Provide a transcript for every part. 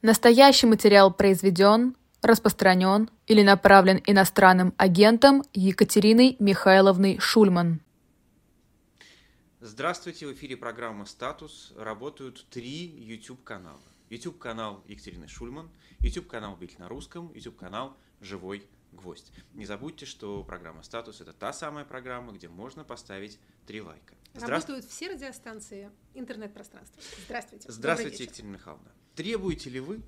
Настоящий материал произведен, распространен или направлен иностранным агентом Екатериной Михайловной Шульман. Здравствуйте, в эфире программа «Статус». Работают три YouTube-канала. YouTube-канал Екатерины Шульман, YouTube-канал «Бить на русском», YouTube-канал «Живой гвоздь». Не забудьте, что программа «Статус» — это та самая программа, где можно поставить три лайка. Работают все радиостанции интернет-пространства. Здравствуйте. Здравствуйте, Екатерина Михайловна. Требуете ли вы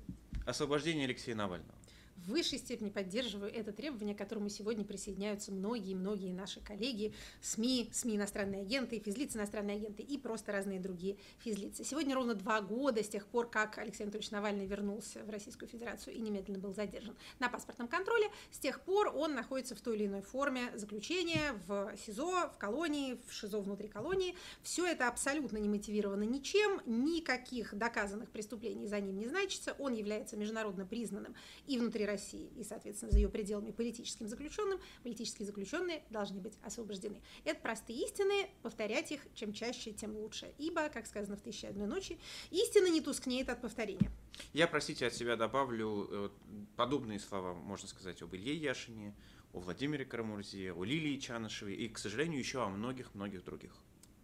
освобождения Алексея Навального? В высшей степени поддерживаю это требование, к которому сегодня присоединяются многие-многие наши коллеги, СМИ, СМИ иностранные агенты, физлицы иностранные агенты и просто разные другие физлицы. Сегодня ровно два года с тех пор, как Алексей Анатольевич Навальный вернулся в Российскую Федерацию и немедленно был задержан на паспортном контроле. С тех пор он находится в той или иной форме заключения в СИЗО, в колонии, в ШИЗО внутри колонии. Все это абсолютно не мотивировано ничем, никаких доказанных преступлений за ним не значится. Он является международно признанным и внутри России и, соответственно, за ее пределами политическим заключенным, политические заключенные должны быть освобождены. Это простые истины, повторять их чем чаще, тем лучше. Ибо, как сказано в «Тысяче одной ночи», истина не тускнеет от повторения. Я, простите, от себя добавлю э, подобные слова, можно сказать, об Илье Яшине, о Владимире Карамурзе, о Лилии Чанышевой и, к сожалению, еще о многих-многих других.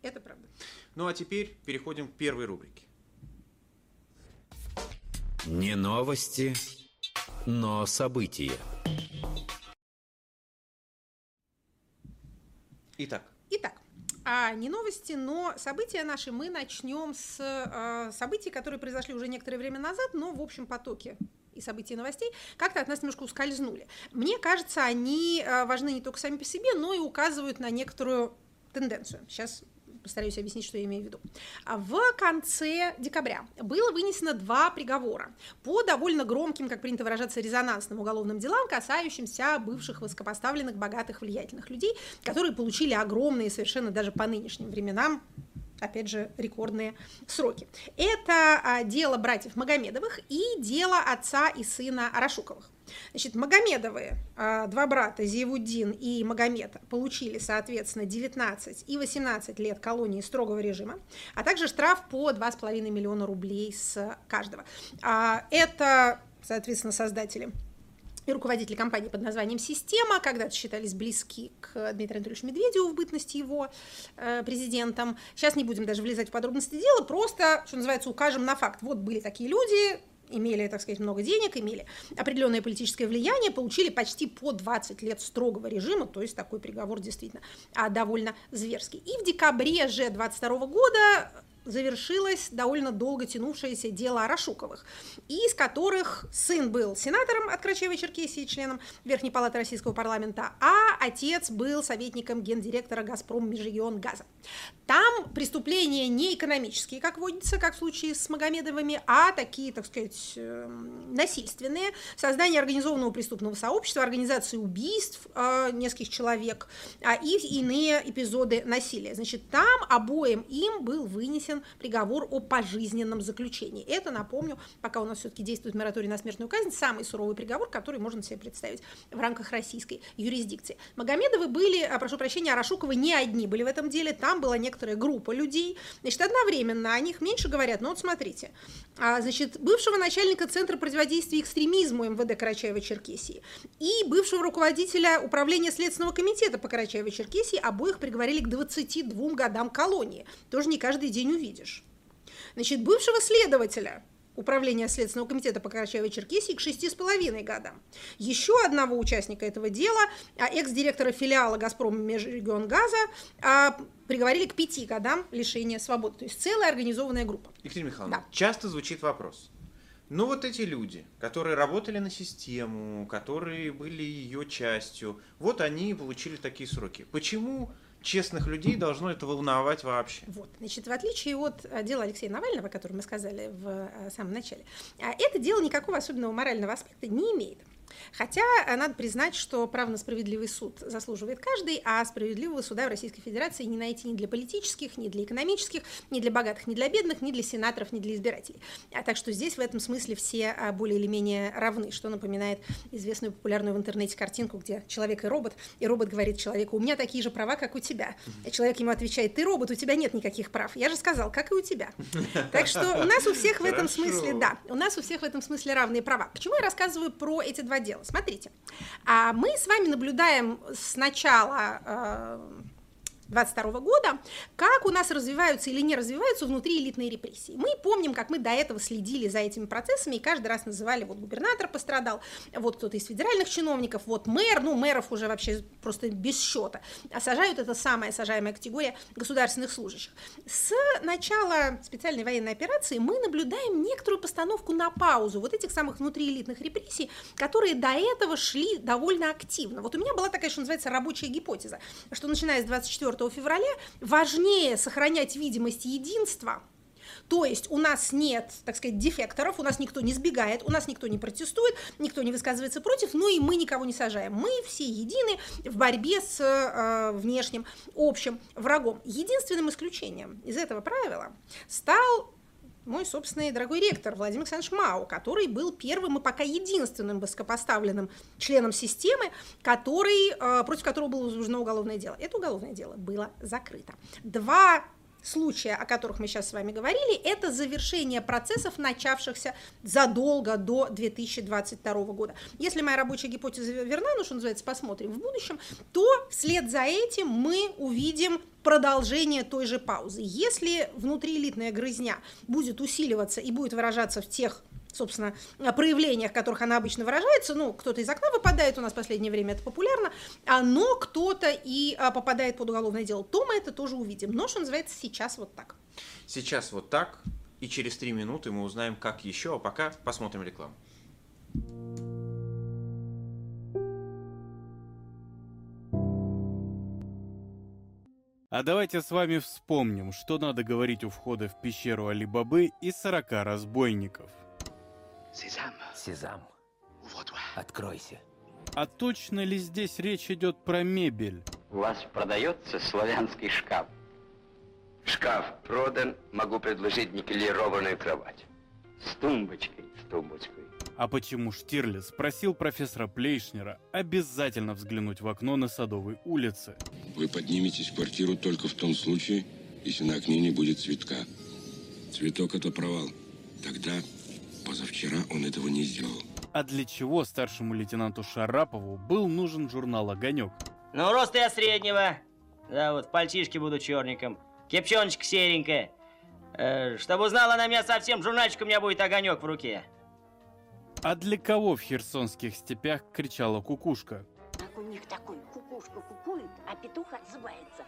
Это правда. Ну а теперь переходим к первой рубрике. Не новости, но события. Итак. Итак, а не новости, но события наши мы начнем с э, событий, которые произошли уже некоторое время назад, но в общем потоке и событий новостей как-то от нас немножко ускользнули. Мне кажется, они э, важны не только сами по себе, но и указывают на некоторую тенденцию. Сейчас постараюсь объяснить, что я имею в виду. А в конце декабря было вынесено два приговора по довольно громким, как принято выражаться, резонансным уголовным делам, касающимся бывших высокопоставленных, богатых, влиятельных людей, которые получили огромные, совершенно даже по нынешним временам, опять же, рекордные сроки. Это а, дело братьев Магомедовых и дело отца и сына Арашуковых. Значит, Магомедовы, а, два брата, Зиевуддин и Магомед, получили, соответственно, 19 и 18 лет колонии строгого режима, а также штраф по 2,5 миллиона рублей с каждого. А, это, соответственно, создатели и руководители компании под названием «Система», когда-то считались близки к Дмитрию Анатольевичу Медведеву в бытности его э, президентом. Сейчас не будем даже влезать в подробности дела, просто, что называется, укажем на факт. Вот были такие люди, имели, так сказать, много денег, имели определенное политическое влияние, получили почти по 20 лет строгого режима, то есть такой приговор действительно а, довольно зверский. И в декабре же 22 года завершилось довольно долго тянувшееся дело Арашуковых, из которых сын был сенатором от Крачевой-Черкесии, членом Верхней палаты Российского парламента, а отец был советником гендиректора «Газпром Межрегион Газа». Там преступления не экономические, как водится, как в случае с Магомедовыми, а такие, так сказать, эм, насильственные. Создание организованного преступного сообщества, организация убийств э, нескольких человек а, и иные эпизоды насилия. Значит, там обоим им был вынесен приговор о пожизненном заключении. Это, напомню, пока у нас все-таки действует мораторий на смертную казнь, самый суровый приговор, который можно себе представить в рамках российской юрисдикции. Магомедовы были, а, прошу прощения, Арашуковы не одни были в этом деле, там была некоторая группа людей, значит, одновременно о них меньше говорят, но вот смотрите, а, значит, бывшего начальника Центра противодействия экстремизму МВД Карачаева-Черкесии и бывшего руководителя Управления Следственного комитета по Карачаево-Черкесии обоих приговорили к 22 годам колонии. Тоже не каждый день увидишь. Значит, бывшего следователя Управления Следственного комитета по Карачаево-Черкесии к 6,5 годам. Еще одного участника этого дела, а, экс-директора филиала «Газпром Межрегионгаза», а, приговорили к 5 годам лишения свободы. То есть целая организованная группа. Екатерина Михайловна, да. часто звучит вопрос. Ну вот эти люди, которые работали на систему, которые были ее частью, вот они получили такие сроки. Почему честных людей должно это волновать вообще. Вот, значит, в отличие от э, дела Алексея Навального, о котором мы сказали в э, самом начале, а, это дело никакого особенного морального аспекта не имеет. Хотя э, надо признать, что право на справедливый суд заслуживает каждый, а справедливого суда в Российской Федерации не найти ни для политических, ни для экономических, ни для богатых, ни для бедных, ни для сенаторов, ни для избирателей. А так что здесь в этом смысле все а, более или менее равны, что напоминает известную популярную в интернете картинку, где человек и робот, и робот говорит человеку, у меня такие же права, как у тебя. И человек ему отвечает, ты робот, у тебя нет никаких прав. Я же сказал, как и у тебя. Так что у нас у всех в этом смысле, да, у нас у всех в этом смысле равные права. Почему я рассказываю про эти два дела? Смотрите, а мы с вами наблюдаем с начала э, 22 года, как у нас развиваются или не развиваются внутри элитные репрессии. Мы помним, как мы до этого следили за этими процессами и каждый раз называли, вот губернатор пострадал, вот кто-то из федеральных чиновников, вот мэр, ну мэров уже вообще просто без счета. А сажают это самая сажаемая категория государственных служащих. С начала специальной военной операции мы наблюдаем некоторую постановку на паузу вот этих самых внутриэлитных репрессий, которые до этого шли довольно активно. Вот у меня была такая, что называется, рабочая гипотеза, что начиная с 24 4 февраля, важнее сохранять видимость единства, то есть у нас нет, так сказать, дефекторов, у нас никто не сбегает, у нас никто не протестует, никто не высказывается против, ну и мы никого не сажаем. Мы все едины в борьбе с э, внешним общим врагом. Единственным исключением из этого правила стал мой собственный дорогой ректор Владимир Александрович Мау, который был первым и пока единственным высокопоставленным членом системы, который, э, против которого было возбуждено уголовное дело. Это уголовное дело было закрыто. Два случая, о которых мы сейчас с вами говорили, это завершение процессов, начавшихся задолго до 2022 года. Если моя рабочая гипотеза верна, ну что называется, посмотрим в будущем, то вслед за этим мы увидим продолжение той же паузы. Если внутриэлитная грызня будет усиливаться и будет выражаться в тех собственно, проявлениях, в которых она обычно выражается, ну, кто-то из окна выпадает, у нас в последнее время это популярно, а, но кто-то и а, попадает под уголовное дело, то мы это тоже увидим. Но, что называется, сейчас вот так. Сейчас вот так, и через три минуты мы узнаем, как еще, а пока посмотрим рекламу. А давайте с вами вспомним, что надо говорить у входа в пещеру Алибабы и 40 разбойников – Сезам. Сезам. Вот Откройся. А точно ли здесь речь идет про мебель? У вас продается славянский шкаф. Шкаф продан, могу предложить никелированную кровать. С тумбочкой, с тумбочкой. А почему Штирлиц просил профессора Плейшнера обязательно взглянуть в окно на Садовой улице? Вы подниметесь в квартиру только в том случае, если на окне не будет цветка. Цветок – это провал. Тогда Позавчера он этого не сделал. А для чего старшему лейтенанту Шарапову был нужен журнал «Огонек»? Ну, рост я среднего. Да, вот, пальчишки буду черником. Кепчоночка серенькая. Э, чтобы узнала на меня совсем, журнальчик у меня будет огонек в руке. А для кого в херсонских степях кричала кукушка? Как у них такой, кукушка кукует, а петух отзывается.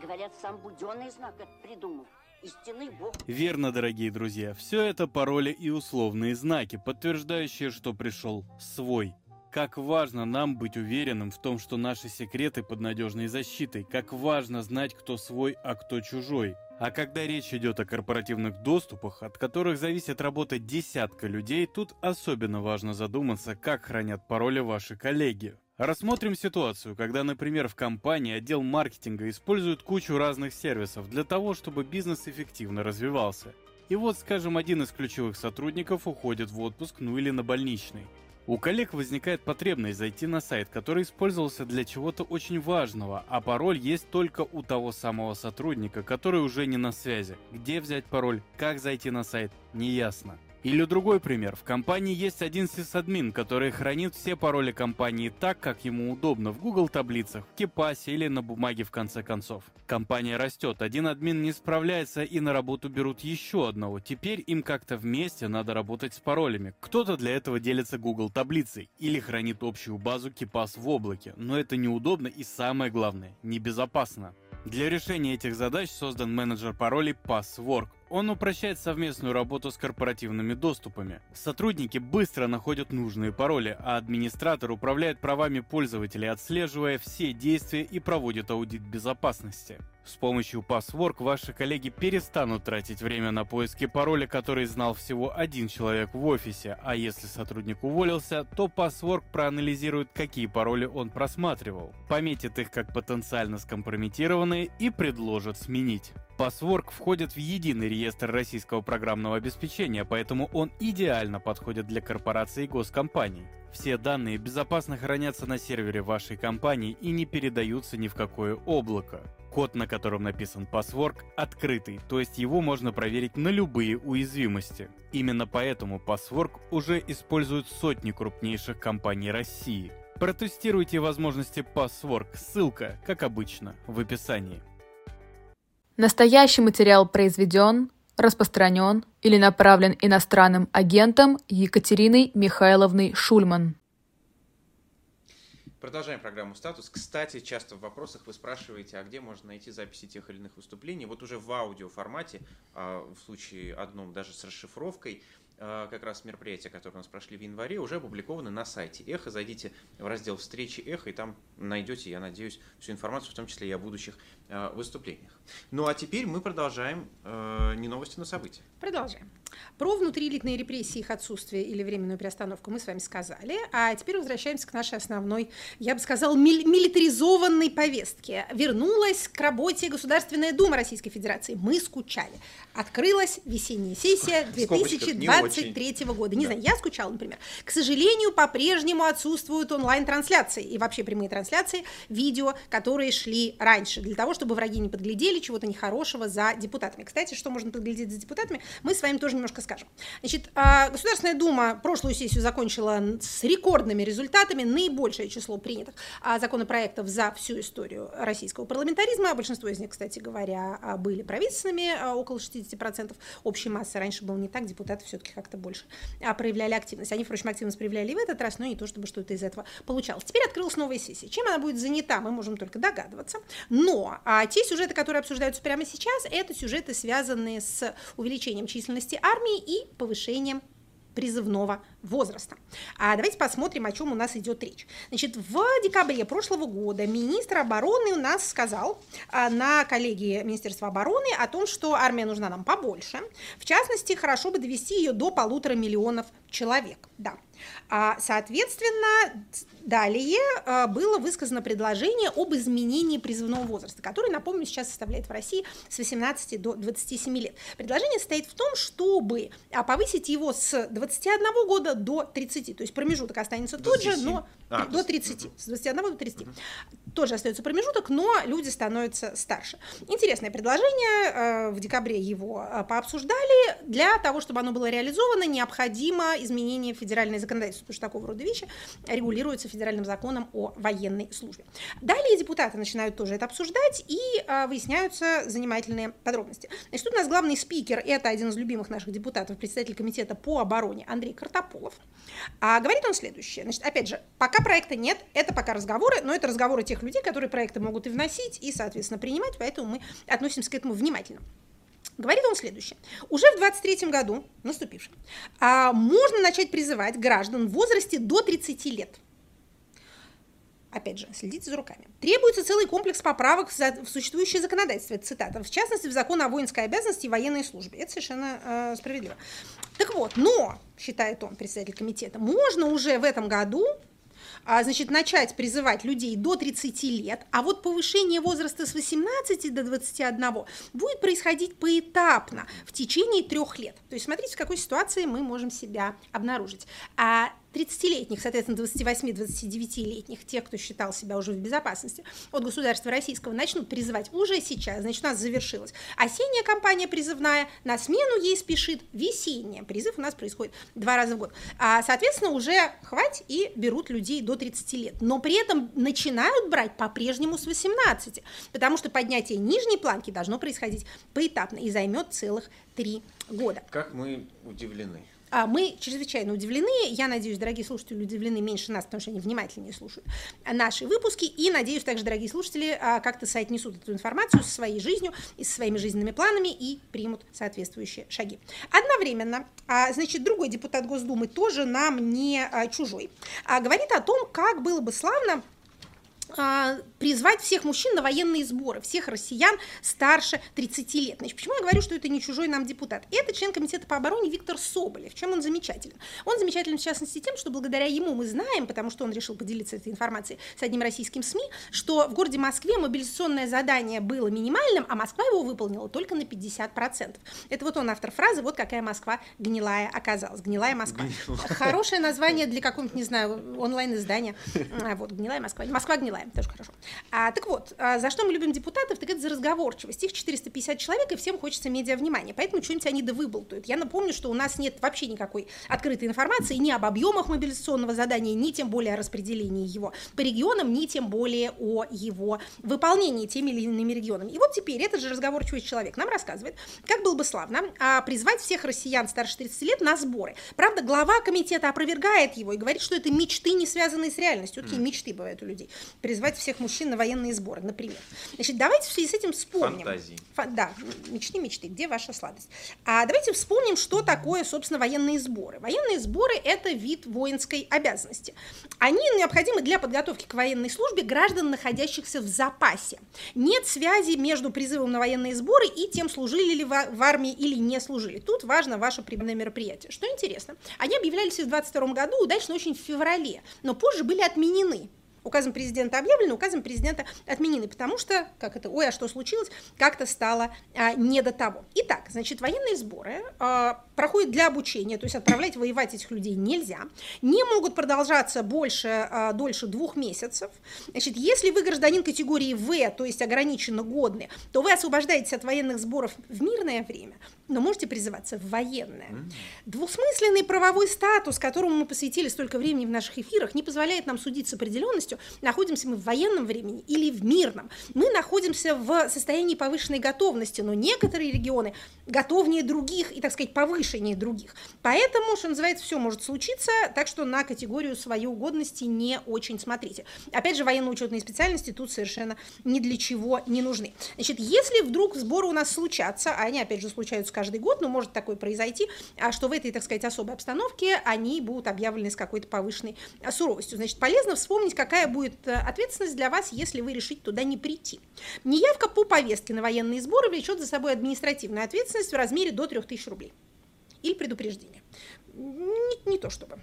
Говорят, сам Буденный знак это придумал истинный бог. Верно, дорогие друзья, все это пароли и условные знаки, подтверждающие, что пришел свой. Как важно нам быть уверенным в том, что наши секреты под надежной защитой, как важно знать, кто свой, а кто чужой. А когда речь идет о корпоративных доступах, от которых зависит работа десятка людей, тут особенно важно задуматься, как хранят пароли ваши коллеги. Рассмотрим ситуацию, когда, например, в компании отдел маркетинга использует кучу разных сервисов для того, чтобы бизнес эффективно развивался. И вот, скажем, один из ключевых сотрудников уходит в отпуск, ну или на больничный. У коллег возникает потребность зайти на сайт, который использовался для чего-то очень важного, а пароль есть только у того самого сотрудника, который уже не на связи. Где взять пароль, как зайти на сайт, неясно. Или другой пример. В компании есть один сисадмин, который хранит все пароли компании так, как ему удобно в Google таблицах, в Кипасе или на бумаге в конце концов. Компания растет, один админ не справляется и на работу берут еще одного. Теперь им как-то вместе надо работать с паролями. Кто-то для этого делится Google таблицей или хранит общую базу Кипас в облаке. Но это неудобно и самое главное, небезопасно. Для решения этих задач создан менеджер паролей Passwork. Он упрощает совместную работу с корпоративными доступами. Сотрудники быстро находят нужные пароли, а администратор управляет правами пользователей, отслеживая все действия и проводит аудит безопасности. С помощью Passwork ваши коллеги перестанут тратить время на поиски пароля, который знал всего один человек в офисе, а если сотрудник уволился, то Passwork проанализирует, какие пароли он просматривал, пометит их как потенциально скомпрометированные и предложит сменить. Passwork входит в единый реестр российского программного обеспечения, поэтому он идеально подходит для корпораций и госкомпаний. Все данные безопасно хранятся на сервере вашей компании и не передаются ни в какое облако. Код, на котором написан Password, открытый, то есть его можно проверить на любые уязвимости. Именно поэтому Password уже используют сотни крупнейших компаний России. Протестируйте возможности Password, ссылка, как обычно, в описании. Настоящий материал произведен, распространен или направлен иностранным агентом Екатериной Михайловной Шульман. Продолжаем программу «Статус». Кстати, часто в вопросах вы спрашиваете, а где можно найти записи тех или иных выступлений. Вот уже в аудио формате, а, в случае одном даже с расшифровкой, как раз мероприятия, которые у нас прошли в январе, уже опубликованы на сайте Эхо. Зайдите в раздел «Встречи Эхо» и там найдете, я надеюсь, всю информацию, в том числе и о будущих а, выступлениях. Ну а теперь мы продолжаем э, не новости, но события. Продолжаем. Про внутриэлитные репрессии, их отсутствие или временную приостановку мы с вами сказали. А теперь возвращаемся к нашей основной, я бы сказала, мили- милитаризованной повестке. Вернулась к работе Государственная Дума Российской Федерации. Мы скучали. Открылась весенняя сессия 2023 года. Не да. знаю, я скучала, например. К сожалению, по-прежнему отсутствуют онлайн-трансляции и вообще прямые трансляции видео, которые шли раньше, для того, чтобы враги не подглядели чего-то нехорошего за депутатами. Кстати, что можно подглядеть за депутатами, мы с вами тоже немножко скажем. Значит, а, Государственная Дума прошлую сессию закончила с рекордными результатами, наибольшее число принятых а, законопроектов за всю историю российского парламентаризма. Большинство из них, кстати говоря, а, были правительственными, около 60% общей массы. Раньше было не так, депутаты все-таки как-то больше проявляли активность. Они, впрочем, активность проявляли и в этот раз, но не то, чтобы что-то из этого получалось. Теперь открылась новая сессия. Чем она будет занята, мы можем только догадываться. Но те сюжеты, которые обсуждаются прямо сейчас, это сюжеты, связанные с увеличением численности армии и повышением призывного возраста. А давайте посмотрим, о чем у нас идет речь. Значит, в декабре прошлого года министр обороны у нас сказал а, на коллегии Министерства обороны о том, что армия нужна нам побольше. В частности, хорошо бы довести ее до полутора миллионов человек. Да. А, соответственно, далее а, было высказано предложение об изменении призывного возраста, который, напомню, сейчас составляет в России с 18 до 27 лет. Предложение состоит в том, чтобы а, повысить его с 21 года до 30, то есть промежуток останется тот же, но а, до 30, с 21 до 30. Угу. Тоже остается промежуток, но люди становятся старше. Интересное предложение, в декабре его пообсуждали. Для того, чтобы оно было реализовано, необходимо изменение федеральной законодательства, потому что такого рода вещи регулируются федеральным законом о военной службе. Далее депутаты начинают тоже это обсуждать и а, выясняются занимательные подробности. Значит, тут у нас главный спикер, это один из любимых наших депутатов, председатель комитета по обороне Андрей Картополов. А, говорит он следующее. Значит, опять же, пока проекта нет, это пока разговоры, но это разговоры тех людей, которые проекты могут и вносить, и, соответственно, принимать, поэтому мы относимся к этому внимательно. Говорит он следующее. Уже в 23 году, наступившем, а, можно начать призывать граждан в возрасте до 30 лет. Опять же, следите за руками. Требуется целый комплекс поправок в существующее законодательство, это цитата, в частности, в закон о воинской обязанности и военной службе. Это совершенно э, справедливо. Так вот, но, считает он, председатель комитета, можно уже в этом году значит, начать призывать людей до 30 лет, а вот повышение возраста с 18 до 21 будет происходить поэтапно в течение трех лет. То есть смотрите, в какой ситуации мы можем себя обнаружить. А 30-летних, соответственно, 28-29-летних, тех, кто считал себя уже в безопасности от государства российского, начнут призывать уже сейчас, значит, у нас завершилась осенняя кампания призывная, на смену ей спешит весенняя. Призыв у нас происходит два раза в год. А, соответственно, уже хватит и берут людей до 30 лет. Но при этом начинают брать по-прежнему с 18, потому что поднятие нижней планки должно происходить поэтапно и займет целых три года. Как мы удивлены. А, мы чрезвычайно удивлены, я надеюсь, дорогие слушатели удивлены меньше нас, потому что они внимательнее слушают наши выпуски, и надеюсь также, дорогие слушатели, а, как-то соотнесут эту информацию со своей жизнью и со своими жизненными планами и примут соответствующие шаги. Одновременно, а, значит, другой депутат Госдумы тоже нам не чужой, говорит о том, как было бы славно а, призвать всех мужчин на военные сборы, всех россиян старше 30 лет. Значит, почему я говорю, что это не чужой нам депутат? Это член комитета по обороне Виктор Соболев. Чем он замечателен? Он замечателен в частности тем, что благодаря ему мы знаем, потому что он решил поделиться этой информацией с одним российским СМИ, что в городе Москве мобилизационное задание было минимальным, а Москва его выполнила только на 50%. Это вот он автор фразы «Вот какая Москва гнилая оказалась». Гнилая Москва. Хорошее название для какого-нибудь, не знаю, онлайн-издания. А, вот, гнилая Москва. Москва гнилая тоже хорошо. А, так вот, а, за что мы любим депутатов, так это за разговорчивость. Их 450 человек, и всем хочется медиа внимания, поэтому что-нибудь они да выболтают. Я напомню, что у нас нет вообще никакой открытой информации ни об объемах мобилизационного задания, ни тем более о распределении его по регионам, ни тем более о его выполнении теми или иными регионами. И вот теперь этот же разговорчивый человек нам рассказывает, как было бы славно а, призвать всех россиян старше 30 лет на сборы. Правда, глава комитета опровергает его и говорит, что это мечты, не связанные с реальностью. Такие mm. мечты бывают у людей призвать всех мужчин на военные сборы, например. Значит, давайте в связи с этим вспомним. Фантазии. Фа- да, мечты, мечты, где ваша сладость? А давайте вспомним, что такое, собственно, военные сборы. Военные сборы – это вид воинской обязанности. Они необходимы для подготовки к военной службе граждан, находящихся в запасе. Нет связи между призывом на военные сборы и тем, служили ли в армии или не служили. Тут важно ваше прибыльное мероприятие. Что интересно, они объявлялись в 22 году, удачно очень в феврале, но позже были отменены указом президента объявлены, указом президента отменены, потому что, как это, ой, а что случилось, как-то стало а, не до того. Итак, значит, военные сборы а, проходят для обучения, то есть отправлять воевать этих людей нельзя, не могут продолжаться больше, а, дольше двух месяцев. Значит, если вы гражданин категории В, то есть ограниченно годный, то вы освобождаетесь от военных сборов в мирное время, но можете призываться в военное. Двусмысленный правовой статус, которому мы посвятили столько времени в наших эфирах, не позволяет нам судить с определенностью, находимся мы в военном времени или в мирном. Мы находимся в состоянии повышенной готовности, но некоторые регионы готовнее других и, так сказать, повышеннее других. Поэтому, что называется, все может случиться, так что на категорию своей угодности не очень смотрите. Опять же, военно-учетные специальности тут совершенно ни для чего не нужны. Значит, если вдруг сборы у нас случатся, а они, опять же, случаются каждый год, но может такое произойти, а что в этой, так сказать, особой обстановке они будут объявлены с какой-то повышенной суровостью. Значит, полезно вспомнить, какая какая будет э, ответственность для вас, если вы решите туда не прийти. Неявка по повестке на военные сборы влечет за собой административную ответственность в размере до 3000 рублей. Или предупреждение. Не, не то чтобы.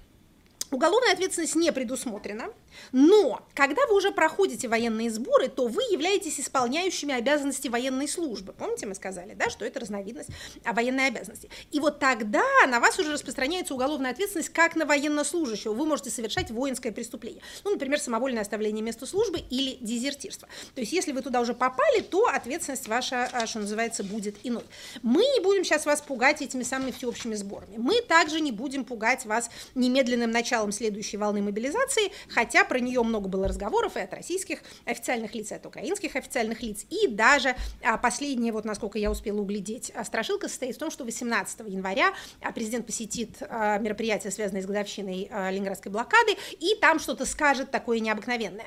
Уголовная ответственность не предусмотрена, но когда вы уже проходите военные сборы, то вы являетесь исполняющими обязанности военной службы. Помните, мы сказали, да, что это разновидность военной обязанности. И вот тогда на вас уже распространяется уголовная ответственность как на военнослужащего. Вы можете совершать воинское преступление. Ну, например, самовольное оставление места службы или дезертирство. То есть, если вы туда уже попали, то ответственность ваша, а, что называется, будет иной. Мы не будем сейчас вас пугать этими самыми всеобщими сборами. Мы также не будем пугать вас немедленным началом началом следующей волны мобилизации, хотя про нее много было разговоров и от российских официальных лиц, и от украинских официальных лиц, и даже а, последнее, вот насколько я успела углядеть, а, страшилка состоит в том, что 18 января а, президент посетит мероприятие, связанное с годовщиной Ленинградской блокады, и там что-то скажет такое необыкновенное.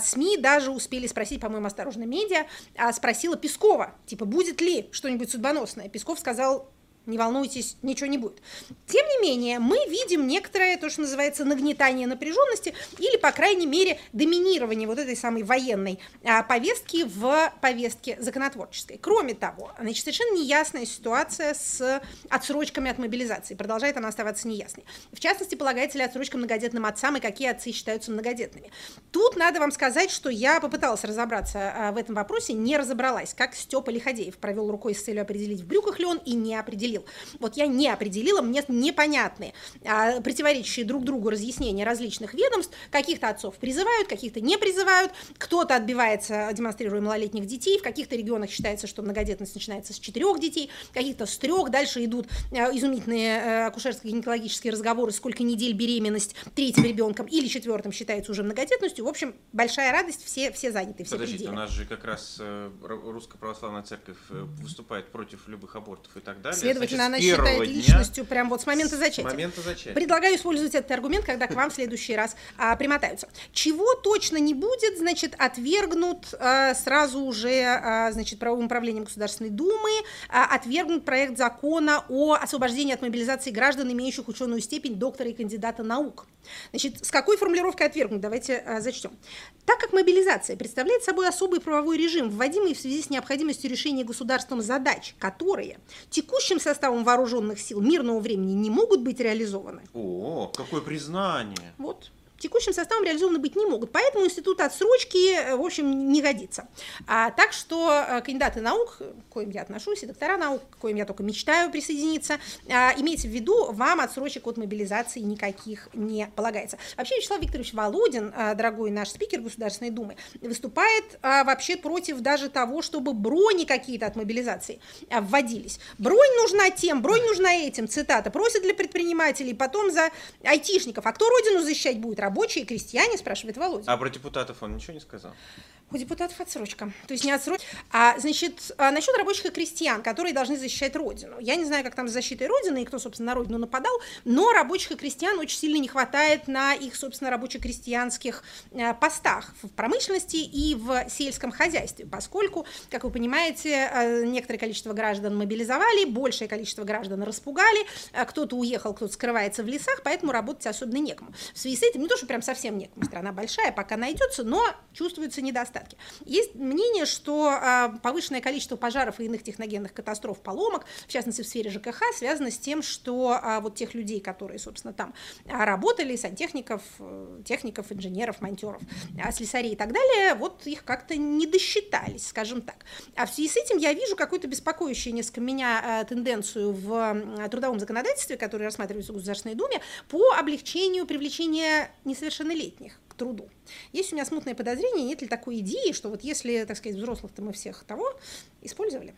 СМИ даже успели спросить, по-моему, осторожно медиа, спросила Пескова, типа, будет ли что-нибудь судьбоносное. Песков сказал, не волнуйтесь, ничего не будет. Тем не менее, мы видим некоторое, то, что называется, нагнетание напряженности или, по крайней мере, доминирование вот этой самой военной а, повестки в повестке законотворческой. Кроме того, значит, совершенно неясная ситуация с отсрочками от мобилизации. Продолжает она оставаться неясной. В частности, полагается ли отсрочка многодетным отцам и какие отцы считаются многодетными. Тут надо вам сказать, что я попыталась разобраться а, в этом вопросе, не разобралась, как Степа Лиходеев провел рукой с целью определить, в брюках ли он и не определил определил. Вот я не определила, мне непонятные, а, противоречащие друг другу разъяснения различных ведомств, каких-то отцов призывают, каких-то не призывают, кто-то отбивается, демонстрируя малолетних детей, в каких-то регионах считается, что многодетность начинается с четырех детей, каких-то с трех, дальше идут а, изумительные а, акушерско-гинекологические разговоры, сколько недель беременность третьим ребенком или четвертым считается уже многодетностью. В общем, большая радость, все, все заняты, все Подождите, пределы. у нас же как раз э, Русская Православная Церковь э, выступает против любых абортов и так далее. Следовательно, Значит, она считает дня, личностью прям вот с момента зачатия. С момента зачатия. Предлагаю использовать этот аргумент, когда к вам в следующий раз а, примотаются. Чего точно не будет, значит, отвергнут а, сразу уже, а, значит, правовым управлением Государственной Думы, а, отвергнут проект закона о освобождении от мобилизации граждан, имеющих ученую степень доктора и кандидата наук. Значит, с какой формулировкой отвергнут? Давайте а, зачтем. Так как мобилизация представляет собой особый правовой режим, вводимый в связи с необходимостью решения государством задач, которые текущим составом вооруженных сил мирного времени не могут быть реализованы, О, какое признание. вот. Текущим составом реализованы быть не могут, поэтому институт отсрочки, э, в общем, не годится. А, так что э, кандидаты наук, к коим я отношусь, и доктора наук, к коим я только мечтаю присоединиться, а, имейте в виду, вам отсрочек от мобилизации никаких не полагается. Вообще, Вячеслав Викторович Володин, а, дорогой наш спикер Государственной Думы, выступает а, вообще против даже того, чтобы брони какие-то от мобилизации а, вводились. Бронь нужна тем, бронь нужна этим, цитата, просят для предпринимателей, потом за айтишников. А кто родину защищать будет? Рабочие, крестьяне, спрашивает Володя. А про депутатов он ничего не сказал? У депутатов отсрочка. То есть не отсрочка. А, значит, а, насчет рабочих и крестьян, которые должны защищать Родину. Я не знаю, как там с защитой Родины и кто, собственно, на Родину нападал, но рабочих и крестьян очень сильно не хватает на их, собственно, рабоче-крестьянских а, постах в промышленности и в сельском хозяйстве, поскольку, как вы понимаете, а, некоторое количество граждан мобилизовали, большее количество граждан распугали, а, кто-то уехал, кто-то скрывается в лесах, поэтому работать особенно некому. В связи с этим, не то, что прям совсем некому, страна большая, пока найдется, но чувствуются недостатки. Есть мнение, что а, повышенное количество пожаров и иных техногенных катастроф, поломок, в частности в сфере ЖКХ, связано с тем, что а, вот тех людей, которые, собственно, там а, работали, сантехников, э, техников, инженеров, монтеров, слесарей и так далее, вот их как-то не досчитались, скажем так. А в связи с этим я вижу какую-то беспокоящую несколько меня тенденцию в трудовом законодательстве, которое рассматривается в Государственной Думе, по облегчению привлечения несовершеннолетних к труду. Есть у меня смутное подозрение, нет ли такой идеи, что вот если, так сказать, взрослых-то мы всех того использовали,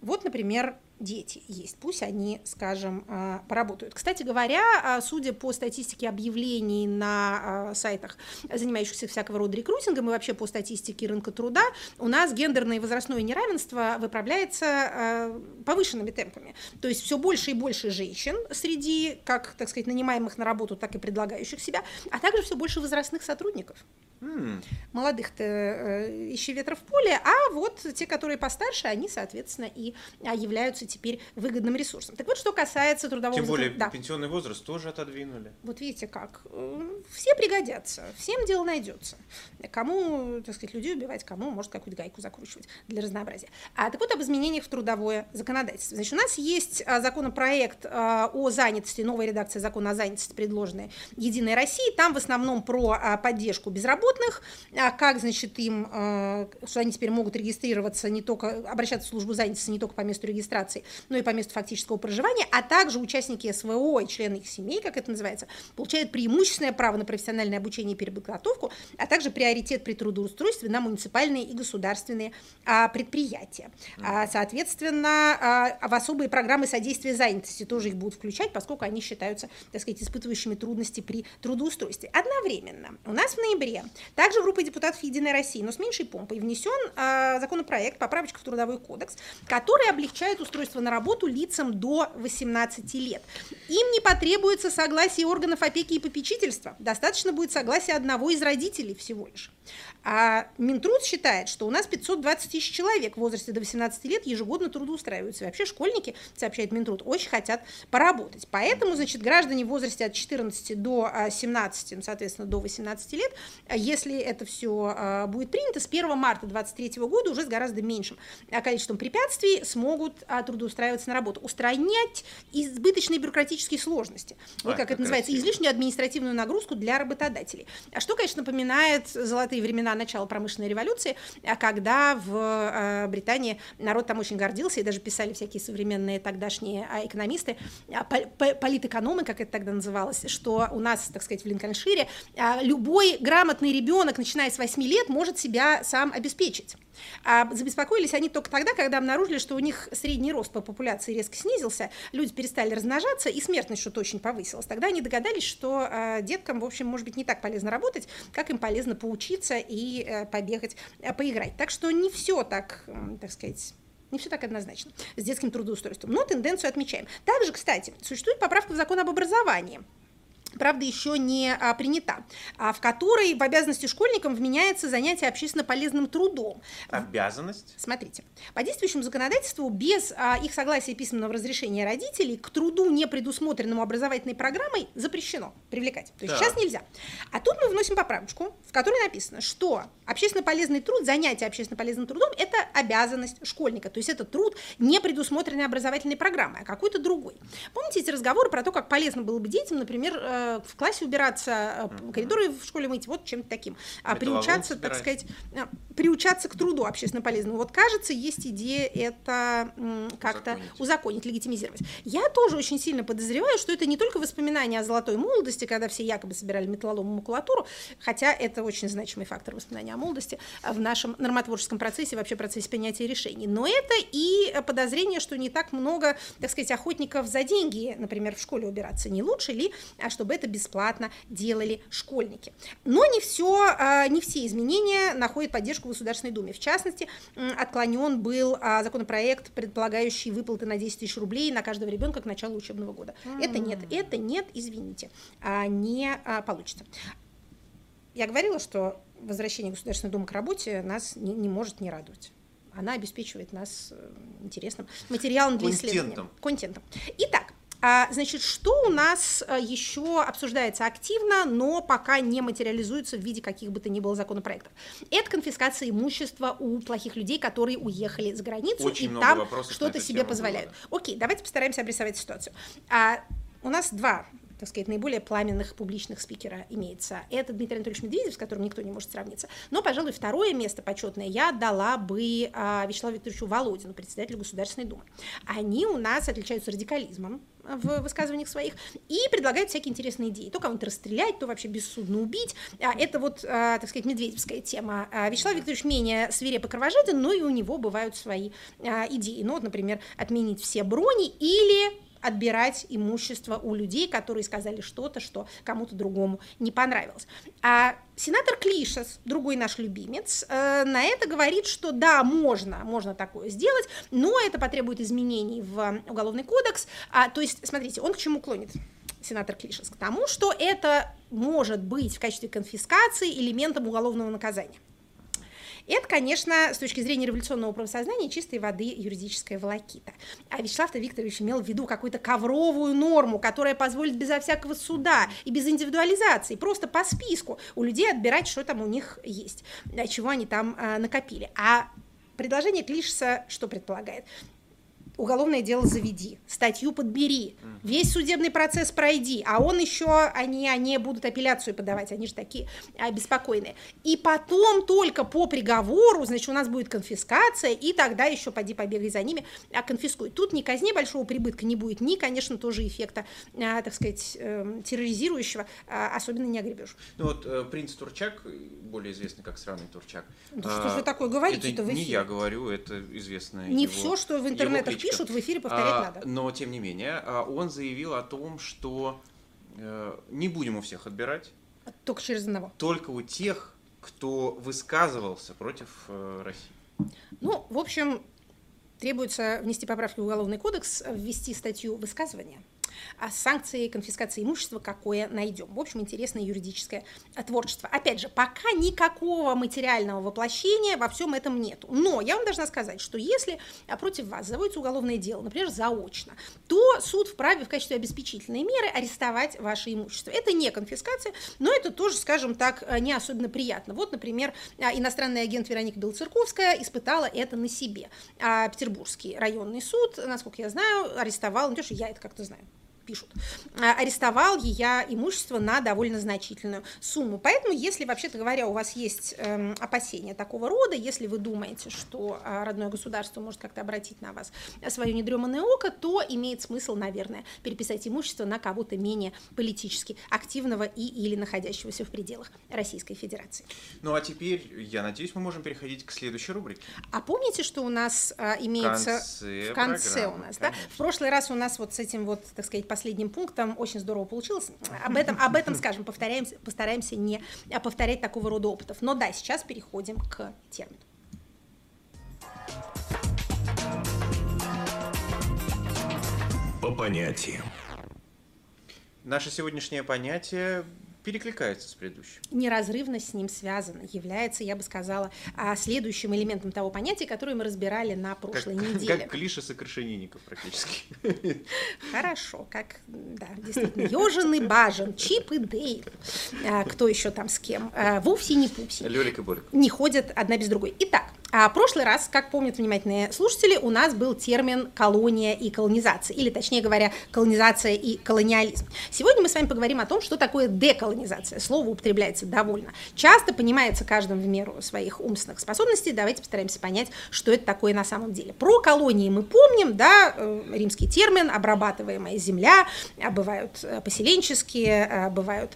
вот, например, дети есть, пусть они, скажем, а, поработают. Кстати говоря, а, судя по статистике объявлений на а, сайтах, занимающихся всякого рода рекрутингом и вообще по статистике рынка труда, у нас гендерное и возрастное неравенство выправляется повышенными темпами. То есть все больше и больше женщин среди, как, так сказать, нанимаемых на работу, так и предлагающих себя, а также все больше возрастных сотрудников. Молодых-то э, ищи ветра в поле, а вот те, которые постарше, они, соответственно, и являются теперь выгодным ресурсом. Так вот, что касается трудового Тем более закон- да. пенсионный возраст тоже отодвинули. Вот видите как, э, все пригодятся, всем дело найдется. Кому, так сказать, людей убивать, кому, может, какую-то гайку закручивать для разнообразия. А так вот об изменениях в трудовое законодательство. Значит, у нас есть а, законопроект а, о занятости, новая редакция закона о занятости, предложенная Единой России. Там в основном про а, поддержку безработных, как, значит, им, что они теперь могут регистрироваться не только, обращаться в службу занятости не только по месту регистрации, но и по месту фактического проживания, а также участники СВО и члены их семей, как это называется, получают преимущественное право на профессиональное обучение и переподготовку, а также приоритет при трудоустройстве на муниципальные и государственные а, предприятия. А, соответственно, а, в особые программы содействия занятости тоже их будут включать, поскольку они считаются, так сказать, испытывающими трудности при трудоустройстве. Одновременно у нас в ноябре также в группе депутатов Единой России, но с меньшей помпой, внесен а, законопроект поправочка в Трудовой кодекс, который облегчает устройство на работу лицам до 18 лет. Им не потребуется согласие органов опеки и попечительства, достаточно будет согласия одного из родителей всего лишь. А Минтруд считает, что у нас 520 тысяч человек в возрасте до 18 лет ежегодно трудоустраиваются. И вообще школьники, сообщает Минтруд, очень хотят поработать. Поэтому, значит, граждане в возрасте от 14 до а, 17, ну, соответственно, до 18 лет, а, если это все а, будет принято, с 1 марта 2023 года уже с гораздо меньшим а, количеством препятствий смогут а, трудоустраиваться на работу. Устранять избыточные бюрократические сложности. Вот А, как как это называется, красиво. излишнюю административную нагрузку для работодателей. А что, конечно, напоминает золотые времена начала промышленной революции, а когда в э, Британии народ там очень гордился, и даже писали всякие современные тогдашние а, экономисты, а, пол- по- политэкономы, как это тогда называлось, что у нас, так сказать, в Линкольншире любой грамотный ребенок, начиная с 8 лет, может себя сам обеспечить. А забеспокоились они только тогда, когда обнаружили, что у них средний рост по популяции резко снизился, люди перестали размножаться, и смертность что-то очень повысилась. Тогда они догадались, что э, деткам, в общем, может быть, не так полезно работать, как им полезно поучиться и э, побегать, э, поиграть. Так что не все так, м, так сказать, Не все так однозначно с детским трудоустройством, но тенденцию отмечаем. Также, кстати, существует поправка в закон об образовании, правда, еще не а, принята, а, в которой в обязанности школьникам вменяется занятие общественно полезным трудом. Обязанность? Смотрите, по действующему законодательству без а, их согласия и письменного разрешения родителей к труду, не предусмотренному образовательной программой, запрещено привлекать. То есть Так. сейчас нельзя. А тут мы вносим поправочку, в которой написано, что общественно полезный труд, занятие общественно полезным трудом – это обязанность школьника. То есть это труд, не предусмотренный образовательной программой, а какой-то другой. Помните эти разговоры про то, как полезно было бы детям, например, э, в классе убираться, э, коридоры в школе мыть, вот чем-то таким. А приучаться, так сказать, э, приучаться к труду общественно полезному. Вот кажется, есть идея это как-то Узаконить. узаконить, легитимизировать. Я тоже очень сильно подозреваю, что это не только воспоминания о золотой молодости, когда все якобы собирали металлолом и макулатуру, хотя это очень значимый фактор воспоминания о молодости а, в нашем нормотворческом процессе, вообще процессе принятия решений. Но это и э, подозрение, что не так много, так сказать, охотников за деньги, например, в школе убираться. Не лучше ли, а чтобы это бесплатно делали школьники? Но не все, не все изменения находят поддержку в Государственной Думе. В частности, отклонен был а, законопроект, предполагающий выплаты на 10 тысяч рублей на каждого ребенка к началу учебного года. Это нет, это нет, извините, а, не а, получится. Я говорила, что возвращение Государственной Думы к работе нас не, не может не радовать. Она обеспечивает нас э, интересным материалом для исследования. Контентом. Контентом. Итак, а, значит, что у нас а, еще обсуждается активно, но пока не материализуется в виде каких бы то ни было законопроектов? Это конфискация имущества у плохих людей, которые уехали за границу Очень и там что-то себе позволяют. было, Окей, давайте постараемся обрисовать ситуацию. А, у нас два так сказать, наиболее пламенных публичных спикера имеется. Это Дмитрий Анатольевич Медведев, с которым никто не может сравниться. Но, пожалуй, второе место почетное я отдала бы а, Вячеславу Викторовичу Володину, председателю Государственной Думы. Они у нас отличаются радикализмом в высказываниях своих и предлагают всякие интересные идеи. То кого-то расстрелять, то вообще бессудно убить. А, Это вот, а, так сказать, медведевская тема. Вячеслав Викторович менее свиреп и кровожаден, но и у него бывают свои идеи. Ну вот, например, отменить все брони или отбирать имущество у людей, которые сказали что-то, что кому-то другому не понравилось. А сенатор Клишес, другой наш любимец, э, на это говорит, что да, можно, можно такое сделать, но это потребует изменений в Уголовный кодекс. А, то есть, смотрите, он к чему клонит? сенатор Клишес, к тому, что это может быть в качестве конфискации элементом уголовного наказания. Это, конечно, с точки зрения революционного правосознания чистой воды юридическая волокита. А Вячеслав Викторович имел в виду какую-то ковровую норму, которая позволит безо всякого суда и без индивидуализации, просто по списку у людей отбирать, что там у них есть, да, чего они там а, накопили. А предложение Клишеса что предполагает? Уголовное дело заведи, статью подбери, весь судебный процесс пройди, а он еще, они, они будут апелляцию подавать, они же такие а, беспокойные. И потом только по приговору, значит, у нас будет конфискация, и тогда еще поди побегай за ними, а конфискуй. Тут ни казни большого прибытка не будет, ни, конечно, тоже эффекта, а, так сказать, э, терроризирующего, а, особенно не огребешь. Ну вот э, принц Турчак, более известный как сраный Турчак. Да что же вы такое говорите-то это в не я говорю, это известное Не его- все, что в интернетах кличка. Пишут, в эфире повторять А, надо. Но, тем не менее, а, он заявил о том, что э, не будем у всех отбирать, Только через одного. только у тех, кто высказывался против э, России. Ну, в общем, требуется внести поправки в Уголовный кодекс, ввести статью высказывания, а санкции конфискации имущества какое найдем. В общем, интересное юридическое э, творчество. Опять же, пока никакого материального воплощения во всем этом нету. Но я вам должна сказать, что если а, против вас заводится уголовное дело, например, заочно, то суд вправе в качестве обеспечительной меры арестовать ваше имущество. Это не конфискация, но это тоже, скажем так, э, не особенно приятно. Вот, например, иностранный агент Вероника Белоцерковская испытала это на себе. А Петербургский районный суд, насколько я знаю, арестовал, не то, что я это как-то знаю, пишут, а, арестовал ее имущество на довольно значительную сумму. Поэтому, если, вообще-то говоря, у вас есть эм, опасения такого рода, если вы думаете, что а, родное государство может как-то обратить на вас свое недреманное око, то имеет смысл, наверное, переписать имущество на кого-то менее политически активного и или находящегося в пределах Российской Федерации. Ну а теперь, я надеюсь, мы можем переходить к следующей рубрике. А помните, что у нас а, имеется конце в конце у нас, да? конечно. В прошлый раз у нас вот с этим вот, так сказать, последним пунктом очень здорово получилось. Об этом, об этом скажем, повторяемся, постараемся не а, повторять такого рода опытов. Но да, сейчас переходим к термину. По понятиям. Наше сегодняшнее понятие перекликается с предыдущим. Неразрывно с ним связано, является, я бы сказала, а, следующим элементом того понятия, которое мы разбирали на прошлой как, неделе. Как клише сокрашенинников практически. Хорошо, как, да, действительно, Ежин и Бажен, Чип и Дейв, а, кто еще там с кем, а, вовсе не Пупси. Лёлик и Болик. Не ходят одна без другой. Итак, а прошлый раз, как помнят внимательные слушатели, у нас был термин колония и колонизация, или точнее говоря, колонизация и колониализм. Сегодня мы с вами поговорим о том, что такое деколонизация. Слово употребляется довольно часто, понимается каждым в меру своих умственных способностей. Давайте постараемся понять, что это такое на самом деле. Про колонии мы помним, да, э, римский термин, обрабатываемая земля, а бывают э, поселенческие, а бывают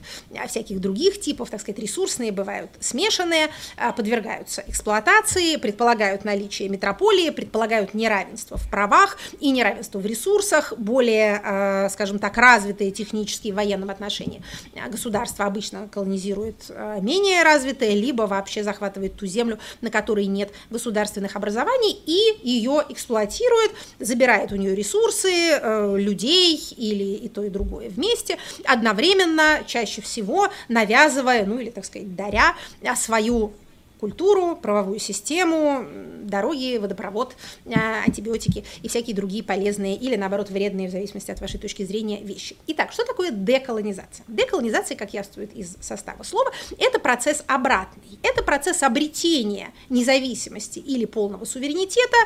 всяких других типов, так сказать, ресурсные, бывают смешанные, подвергаются эксплуатации, предполагают наличие метрополии, предполагают неравенство в правах и неравенство в ресурсах, более, э, скажем так, развитые технически в военном отношении. Государство обычно колонизирует э, менее развитое, либо вообще захватывает ту землю, на которой нет государственных образований, и ее эксплуатирует, забирает у нее ресурсы, э, людей или и то, и другое вместе, одновременно, чаще всего навязывая, ну или, так сказать, даря свою культуру, правовую систему, дороги, водопровод, а, антибиотики и всякие другие полезные или, наоборот, вредные, в зависимости от вашей точки зрения, вещи. Итак, что такое деколонизация? Деколонизация, как явствует из состава слова, это процесс обратный. Это процесс обретения независимости или полного суверенитета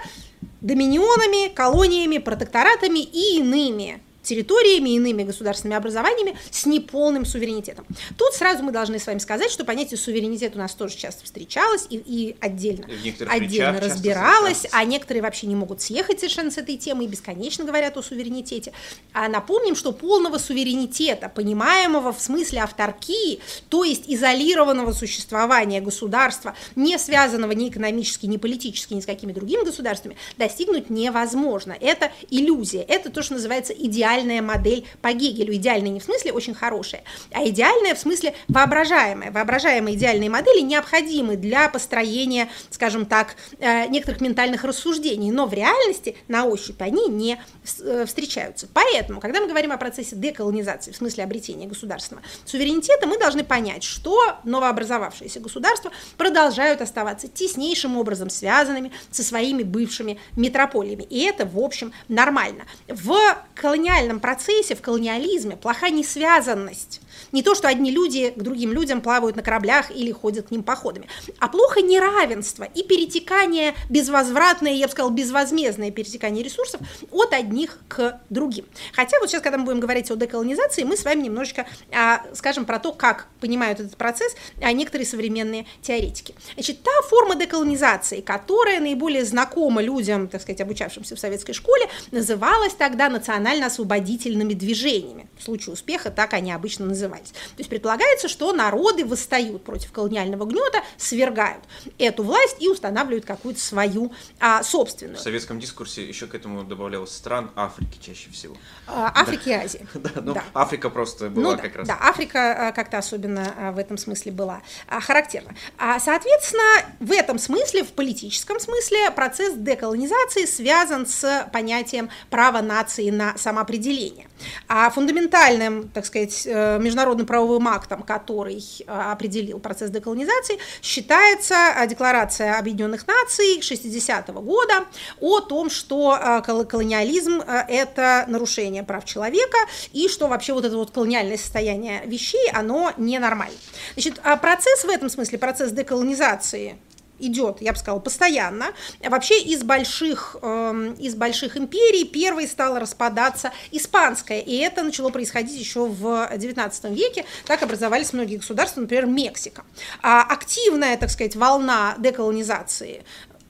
доминионами, колониями, протекторатами и иными территориями, иными государственными образованиями с неполным суверенитетом. Тут сразу мы должны с вами сказать, что понятие суверенитет у нас тоже часто встречалось и, и отдельно, отдельно разбиралось, а некоторые вообще не могут съехать совершенно с этой темы и бесконечно говорят о суверенитете. А напомним, что полного суверенитета, понимаемого в смысле авторкии, то есть изолированного существования государства, не связанного ни экономически, ни политически, ни с какими другими государствами, достигнуть невозможно. Это иллюзия, это то, что называется идеальный идеальная модель по Гегелю. Идеальная не в смысле очень хорошая, а идеальная в смысле воображаемая. Воображаемые идеальные модели необходимы для построения, скажем так, э, некоторых ментальных рассуждений, но в реальности на ощупь они не э, встречаются. Поэтому, когда мы говорим о процессе деколонизации, в смысле обретения государственного суверенитета, мы должны понять, что новообразовавшиеся государства продолжают оставаться теснейшим образом связанными со своими бывшими метрополиями. И это, в общем, нормально. В колониальном колониальном процессе, в колониализме, плоха несвязанность. Не то, что одни люди к другим людям плавают на кораблях или ходят к ним походами, а плохо неравенство и перетекание безвозвратное, я бы сказала, безвозмездное перетекание ресурсов от одних к другим. Хотя вот сейчас, когда мы будем говорить о деколонизации, мы с вами немножечко а, скажем про то, как понимают этот процесс а, некоторые современные теоретики. Значит, та форма деколонизации, которая наиболее знакома людям, так сказать, обучавшимся в советской школе, называлась тогда национально-освободительными движениями. В случае успеха так они обычно назывались. То есть предполагается, что народы восстают против колониального гнета, свергают эту власть и устанавливают какую-то свою а, собственную. В советском дискурсе еще к этому добавлялось стран Африки чаще всего. А, Африки да. и Азии. Да, ну, да. Африка просто была ну, как раз. Да, Африка а, как-то особенно а, в этом смысле была характерна. Соответственно, в этом смысле, в политическом смысле, процесс деколонизации связан с понятием права нации на самоопределение. А фундаментальным, так сказать, э, международным правовым актом, который э, определил процесс деколонизации, считается э, Декларация Объединенных Наций 60-го года о том, что колониализм – это нарушение прав человека, и что вообще вот это вот колониальное состояние вещей, оно ненормально. Значит, а процесс в этом смысле, процесс деколонизации идет, я бы сказала, постоянно. Вообще из больших, э, из больших империй первой стала распадаться испанская, и это начало происходить еще в XIX веке. Так образовались многие государства, например, Мексика. А активная, так сказать, волна деколонизации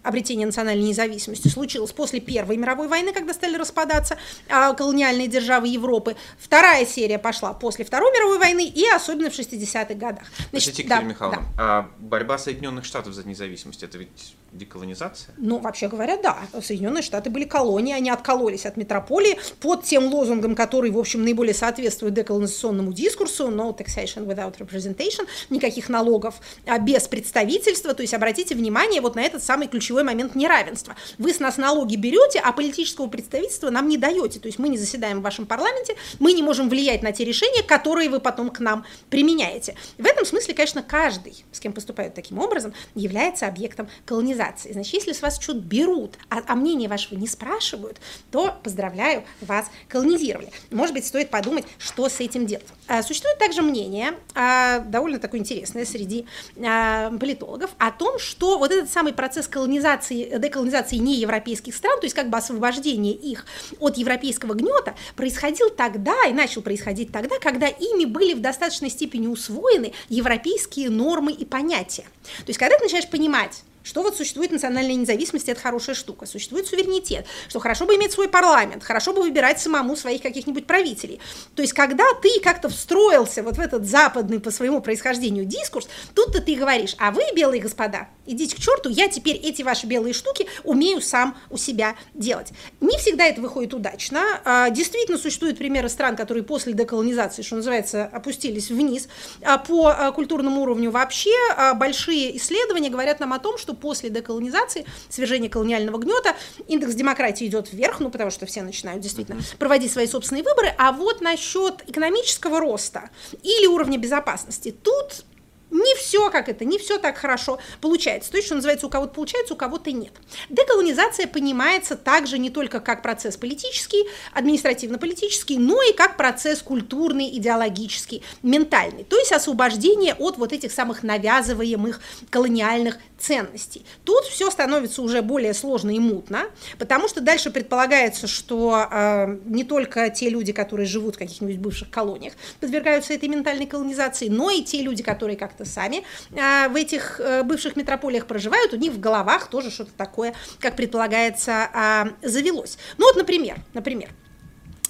обретение национальной независимости случилось после Первой мировой войны, когда стали распадаться а, колониальные державы Европы. Вторая серия пошла после Второй мировой войны и особенно в 60-х годах. Значит, Екатерина да, Михайловна, да. а борьба Соединенных Штатов за независимость, это ведь деколонизация? Ну, вообще говоря, да. Соединенные Штаты были колонией, они откололись от метрополии под тем лозунгом, который, в общем, наиболее соответствует деколонизационному дискурсу, no taxation without representation, никаких налогов а без представительства. То есть обратите внимание вот на этот самый ключевой ключевой момент неравенства. Вы с нас налоги берете, а политического представительства нам не даете. То есть мы не заседаем в вашем парламенте, мы не можем влиять на те решения, которые вы потом к нам применяете. В этом смысле, конечно, каждый, с кем поступают таким образом, является объектом колонизации. Значит, если с вас что-то берут, а, а мнение вашего не спрашивают, то поздравляю, вас колонизировали. Может быть, стоит подумать, что с этим делать. А, существует также мнение, а, довольно такое интересное среди а, политологов, о том, что вот этот самый процесс колонизации, деколонизации неевропейских стран, то есть как бы освобождение их от европейского гнета, происходил тогда и начал происходить тогда, когда ими были в достаточной степени усвоены европейские нормы и понятия. То есть когда ты начинаешь понимать, что вот существует национальная независимость, это хорошая штука. Существует суверенитет, что хорошо бы иметь свой парламент, хорошо бы выбирать самому своих каких-нибудь правителей. То есть, когда ты как-то встроился вот в этот западный по своему происхождению дискурс, тут-то ты говоришь, а вы, белые господа, идите к черту, я теперь эти ваши белые штуки умею сам у себя делать. Не всегда это выходит удачно. А, действительно, существуют примеры стран, которые после деколонизации, что называется, опустились вниз а, по а, культурному уровню вообще. Большие исследования говорят нам о том, что после деколонизации, свержения колониального гнета, индекс демократии идет вверх, ну, потому что все начинают действительно проводить свои собственные выборы, а вот насчет экономического роста или уровня безопасности, тут не все как это, не все так хорошо получается. То есть, что называется, у кого-то получается, у кого-то нет. Деколонизация понимается также не только как процесс политический, административно-политический, но и как процесс культурный, идеологический, ментальный. То есть освобождение от вот этих самых навязываемых колониальных ценностей. Тут все становится уже более сложно и мутно, потому что дальше предполагается, что э, не только те люди, которые живут в каких-нибудь бывших колониях, подвергаются этой ментальной колонизации, но и те люди, которые как-то сами э, в этих э, бывших метрополиях проживают, у них в головах тоже что-то такое, как предполагается, э, завелось. Ну вот, например, например,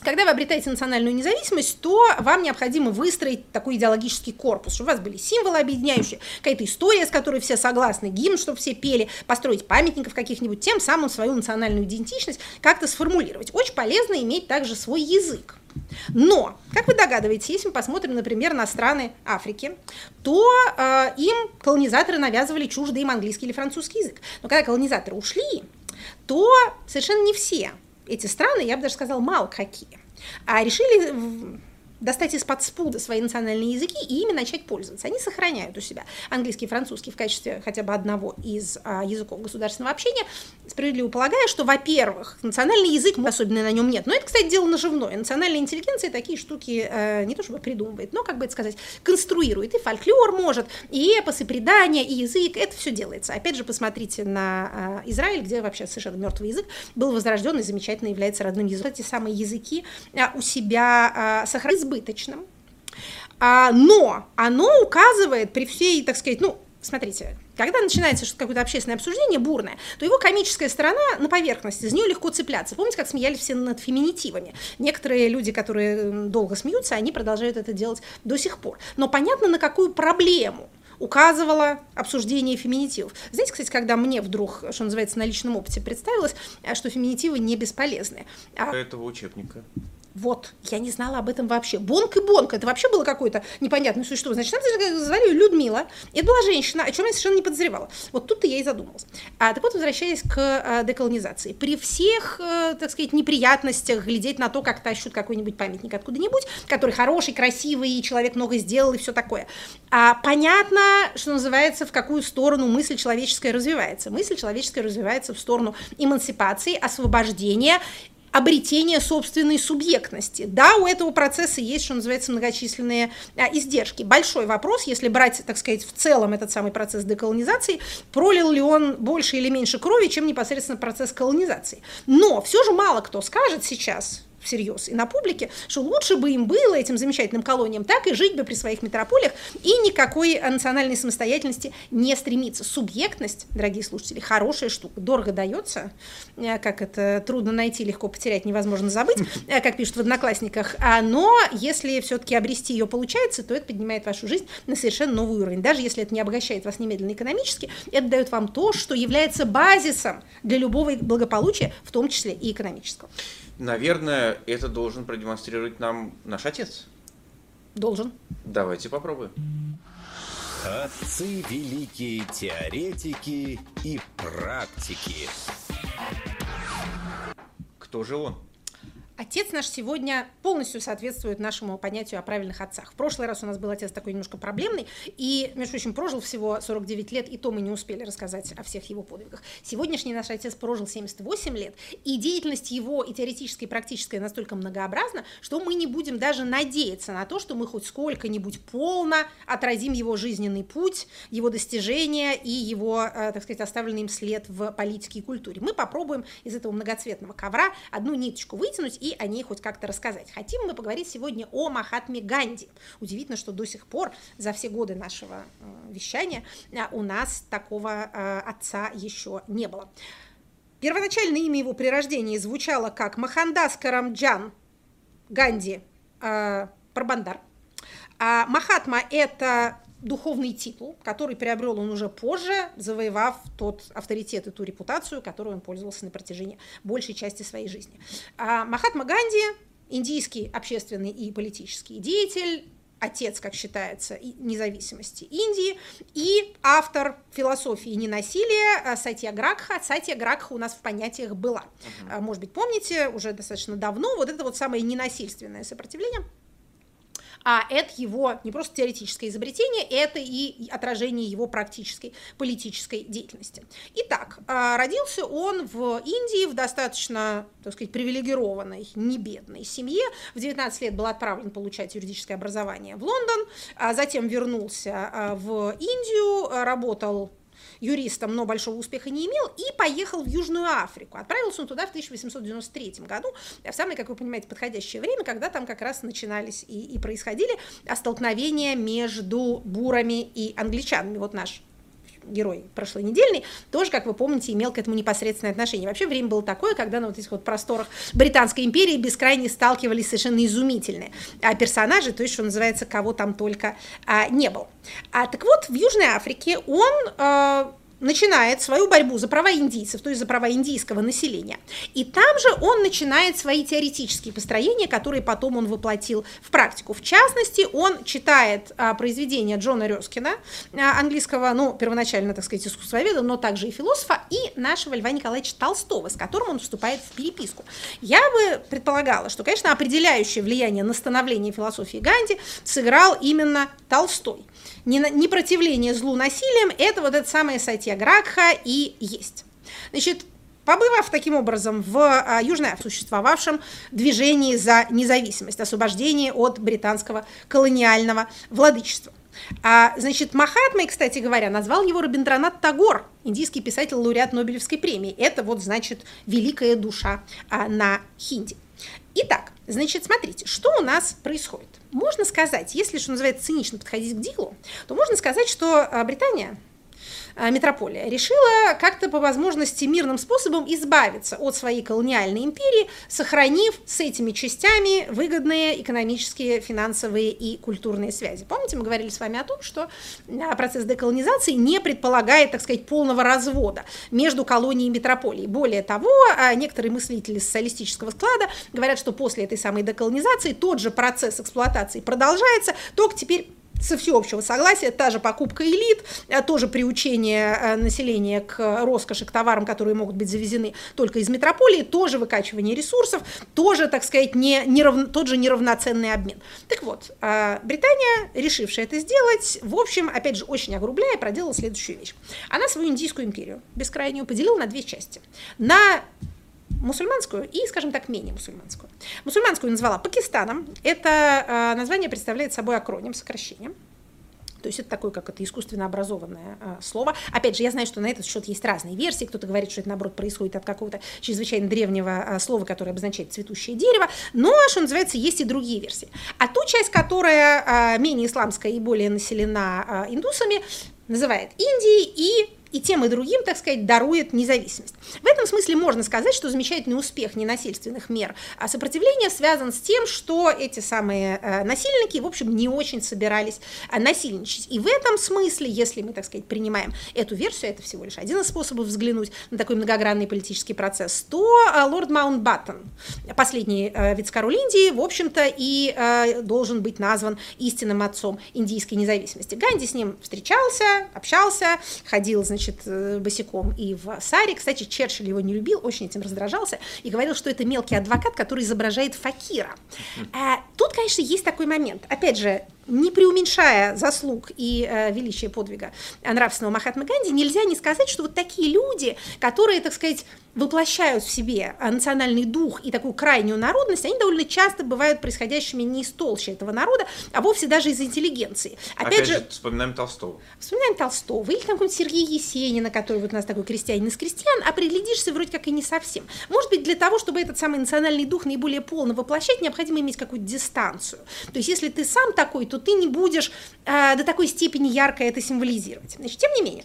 когда вы обретаете национальную независимость, то вам необходимо выстроить такой идеологический корпус, чтобы у вас были символы объединяющие, какая-то история, с которой все согласны, гимн, чтобы все пели, построить памятников каких-нибудь, тем самым свою национальную идентичность как-то сформулировать. Очень полезно иметь также свой язык. Но, как вы догадываетесь, если мы посмотрим, например, на страны Африки, то э, им колонизаторы навязывали чуждый им английский или французский язык. Но когда колонизаторы ушли, то совершенно не все эти страны, я бы даже сказала, мало какие, а решили достать из-под спуда свои национальные языки и ими начать пользоваться. Они сохраняют у себя английский и французский в качестве хотя бы одного из а, языков государственного общения, справедливо полагая, что, во-первых, национальный язык, особенно на нем нет, но это, кстати, дело наживное. Национальная интеллигенция такие штуки э, не то чтобы придумывает, но, как бы это сказать, конструирует. И фольклор может, и эпосы, предания, и язык, это все делается. Опять же, посмотрите на э, Израиль, где вообще совершенно мертвый язык был возрожден и замечательно является родным языком. Эти самые языки э, у себя э, сохранились избыточным, а, но оно указывает при всей, так сказать, ну, смотрите, когда начинается какое-то общественное обсуждение бурное, то его комическая сторона на поверхности, из нее легко цепляться. Помните, как смеялись все над феминитивами? Некоторые люди, которые долго смеются, они продолжают это делать до сих пор. Но понятно, на какую проблему указывала обсуждение феминитивов. Знаете, кстати, когда мне вдруг, что называется, на личном опыте представилось, что феминитивы не бесполезны. А этого учебника. Вот, я не знала об этом вообще. Бонк и Бонк, это вообще было какое-то непонятное существо. Значит, нам звали Людмила, это была женщина, о чем я совершенно не подозревала. Вот тут-то я и задумалась. А, так вот, возвращаясь к а, деколонизации. При всех, а, так сказать, неприятностях глядеть на то, как тащут какой-нибудь памятник откуда-нибудь, который хороший, красивый, человек много сделал и все такое. А, понятно, что называется, в какую сторону мысль человеческая развивается. Мысль человеческая развивается в сторону эмансипации, освобождения, обретение собственной субъектности. Да, у этого процесса есть, что называется, многочисленные а, издержки. Большой вопрос, если брать, так сказать, в целом этот самый процесс деколонизации, пролил ли он больше или меньше крови, чем непосредственно процесс колонизации. Но все же мало кто скажет сейчас, всерьез и на публике, что лучше бы им было, этим замечательным колониям, так и жить бы при своих метрополиях и никакой национальной самостоятельности не стремиться. Субъектность, дорогие слушатели, хорошая штука, дорого дается, э, как это трудно найти, легко потерять, невозможно забыть, э, как пишут в «Одноклассниках», а, но если все-таки обрести ее получается, то это поднимает вашу жизнь на совершенно новый уровень. Даже если это не обогащает вас немедленно экономически, это дает вам то, что является базисом для любого благополучия, в том числе и экономического. Наверное, это должен продемонстрировать нам наш отец. Должен. Давайте попробуем. Отцы великие теоретики и практики. Кто же он? Отец наш сегодня полностью соответствует нашему понятию о правильных отцах. В прошлый раз у нас был отец такой немножко проблемный, и, между прочим, прожил всего 49 лет, и то мы не успели рассказать о всех его подвигах. Сегодняшний наш отец прожил 78 лет, и деятельность его и теоретическая, и практическая настолько многообразна, что мы не будем даже надеяться на то, что мы хоть сколько-нибудь полно отразим его жизненный путь, его достижения и его, э, так сказать, оставленный им след в политике и культуре. Мы попробуем из этого многоцветного ковра одну ниточку вытянуть и о ней хоть как-то рассказать. Хотим мы поговорить сегодня о Махатме Ганди. Удивительно, что до сих пор, за все годы нашего э, вещания, э, у нас такого э, отца еще не было. Первоначальное имя его при рождении звучало как Махандас Карамджан Ганди э, Прабандар. А Махатма – это духовный титул, который приобрел он уже позже, завоевав тот авторитет и ту репутацию, которую он пользовался на протяжении большей части своей жизни. А Махатма Ганди, индийский общественный и политический деятель, отец, как считается, независимости Индии, и автор философии ненасилия а, Сатья Гракха. Сатья Гракха у нас в понятиях была. Uh-huh. Может быть, помните, уже достаточно давно, вот это вот самое ненасильственное сопротивление – а это его не просто теоретическое изобретение, это и отражение его практической политической деятельности. Итак, а, родился он в Индии в достаточно, так сказать, привилегированной, небедной семье. В 19 лет был отправлен получать юридическое образование в Лондон, а затем вернулся а, в Индию, работал юристом, но большого успеха не имел, и поехал в Южную Африку. Отправился он туда в 1893 году, в самое, как вы понимаете, подходящее время, когда там как раз начинались и, и происходили столкновения между бурами и англичанами. Вот наш герой прошлой недельный, тоже, как вы помните, имел к этому непосредственное отношение. Вообще время было такое, когда на вот этих вот просторах Британской империи бескрайне сталкивались совершенно изумительные а, персонажи, то есть, что называется, кого там только а, не было. А, так вот, в Южной Африке он а, начинает свою борьбу за права индийцев, то есть за права индийского населения. И там же он начинает свои теоретические построения, которые потом он воплотил в практику. В частности, он читает а, произведения Джона Рёскина, а, английского, ну, первоначально, так сказать, искусствоведа, но также и философа, и нашего Льва Николаевича Толстого, с которым он вступает в переписку. Я бы предполагала, что, конечно, определяющее влияние на становление философии Ганди сыграл именно Толстой непротивление злу насилием, это вот это самое сатьягракха и есть. Значит, побывав таким образом в а, Южной существовавшем движении за независимость, освобождение от британского колониального владычества. А, значит, Махатмой, кстати говоря, назвал его Рабиндранат Тагор, индийский писатель, лауреат Нобелевской премии. Это вот, значит, великая душа а, на хинди. Итак, значит, смотрите, что у нас происходит. Можно сказать, если, что называется, цинично подходить к делу, то можно сказать, что а, Британия метрополия, решила как-то по возможности мирным способом избавиться от своей колониальной империи, сохранив с этими частями выгодные экономические, финансовые и культурные связи. Помните, мы говорили с вами о том, что э, процесс деколонизации не предполагает, так сказать, полного развода между колонией и метрополией. Более того, э, некоторые мыслители социалистического склада говорят, что после этой самой деколонизации тот же процесс эксплуатации продолжается, только теперь со всеобщего согласия, та же покупка элит, э, тоже приучение э, населения к роскоши, к товарам, которые могут быть завезены только из метрополии, тоже выкачивание ресурсов, тоже, так сказать, не, нерав... тот же неравноценный обмен. Так вот, э, Британия, решившая это сделать, в общем, опять же, очень огрубляя, проделала следующую вещь. Она свою индийскую империю бескрайнюю поделила на две части. На мусульманскую и, скажем так, менее мусульманскую. Мусульманскую назвала Пакистаном. Это э, название представляет собой акроним, сокращение. То есть это такое, как это искусственно образованное э, слово. Опять же, я знаю, что на этот счет есть разные версии. Кто-то говорит, что это, наоборот, происходит от какого-то чрезвычайно древнего э, слова, которое обозначает цветущее дерево. Но, что называется, есть и другие версии. А ту часть, которая э, менее исламская и более населена э, индусами, называет Индией и и тем и другим, так сказать, дарует независимость. В этом смысле можно сказать, что замечательный успех ненасильственных мер а сопротивления связан с тем, что эти самые э, насильники, в общем, не очень собирались э, насильничать. И в этом смысле, если мы, так сказать, принимаем эту версию, это всего лишь один из способов взглянуть на такой многогранный политический процесс, то э, лорд Маунтбаттен, последний э, вице-король Индии, в общем-то, и должен быть назван истинным отцом индийской независимости. Ганди с ним встречался, общался, ходил, значит, значит, э, босиком и в Саре. Кстати, Черчилль его не любил, очень этим раздражался и говорил, что это мелкий адвокат, который изображает факира. А, тут, конечно, есть такой момент. Опять же, не преуменьшая заслуг и э, величия подвига нравственного Махатмы Ганди, нельзя не сказать, что вот такие люди, которые, так сказать, воплощают в себе национальный дух и такую крайнюю народность, они довольно часто бывают происходящими не из толщи этого народа, а вовсе даже из интеллигенции. Опять, Опять же, вспоминаем Толстого. Вспоминаем Толстого. Или там Сергея Есенина, который вот у нас такой крестьянин из крестьян, а приглядишься вроде как и не совсем. Может быть, для того, чтобы этот самый национальный дух наиболее полно воплощать, необходимо иметь какую-то дистанцию. То есть, если ты сам такой, то ты не будешь э, до такой степени ярко это символизировать. Значит, тем не менее,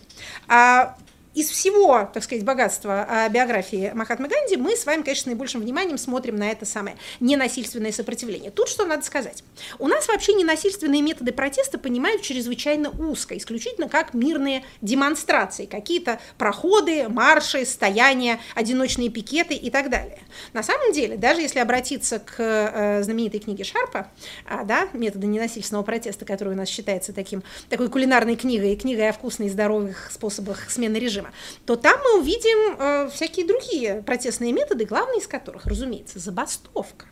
э, из всего, так сказать, богатства э, биографии Махатмы Ганди мы с вами, конечно, наибольшим вниманием смотрим на это самое ненасильственное сопротивление. Тут что надо сказать. У нас вообще ненасильственные методы протеста понимают чрезвычайно узко, исключительно как мирные демонстрации, какие-то проходы, марши, стояния, одиночные пикеты и так далее. На самом деле, даже если обратиться к э, знаменитой книге Шарпа, э, да, методы ненасильственного протеста, который у нас считается таким, такой кулинарной книгой, книгой о вкусных и здоровых способах смены режима, режима, то там мы увидим э, всякие другие протестные методы, главный из которых, разумеется, забастовка.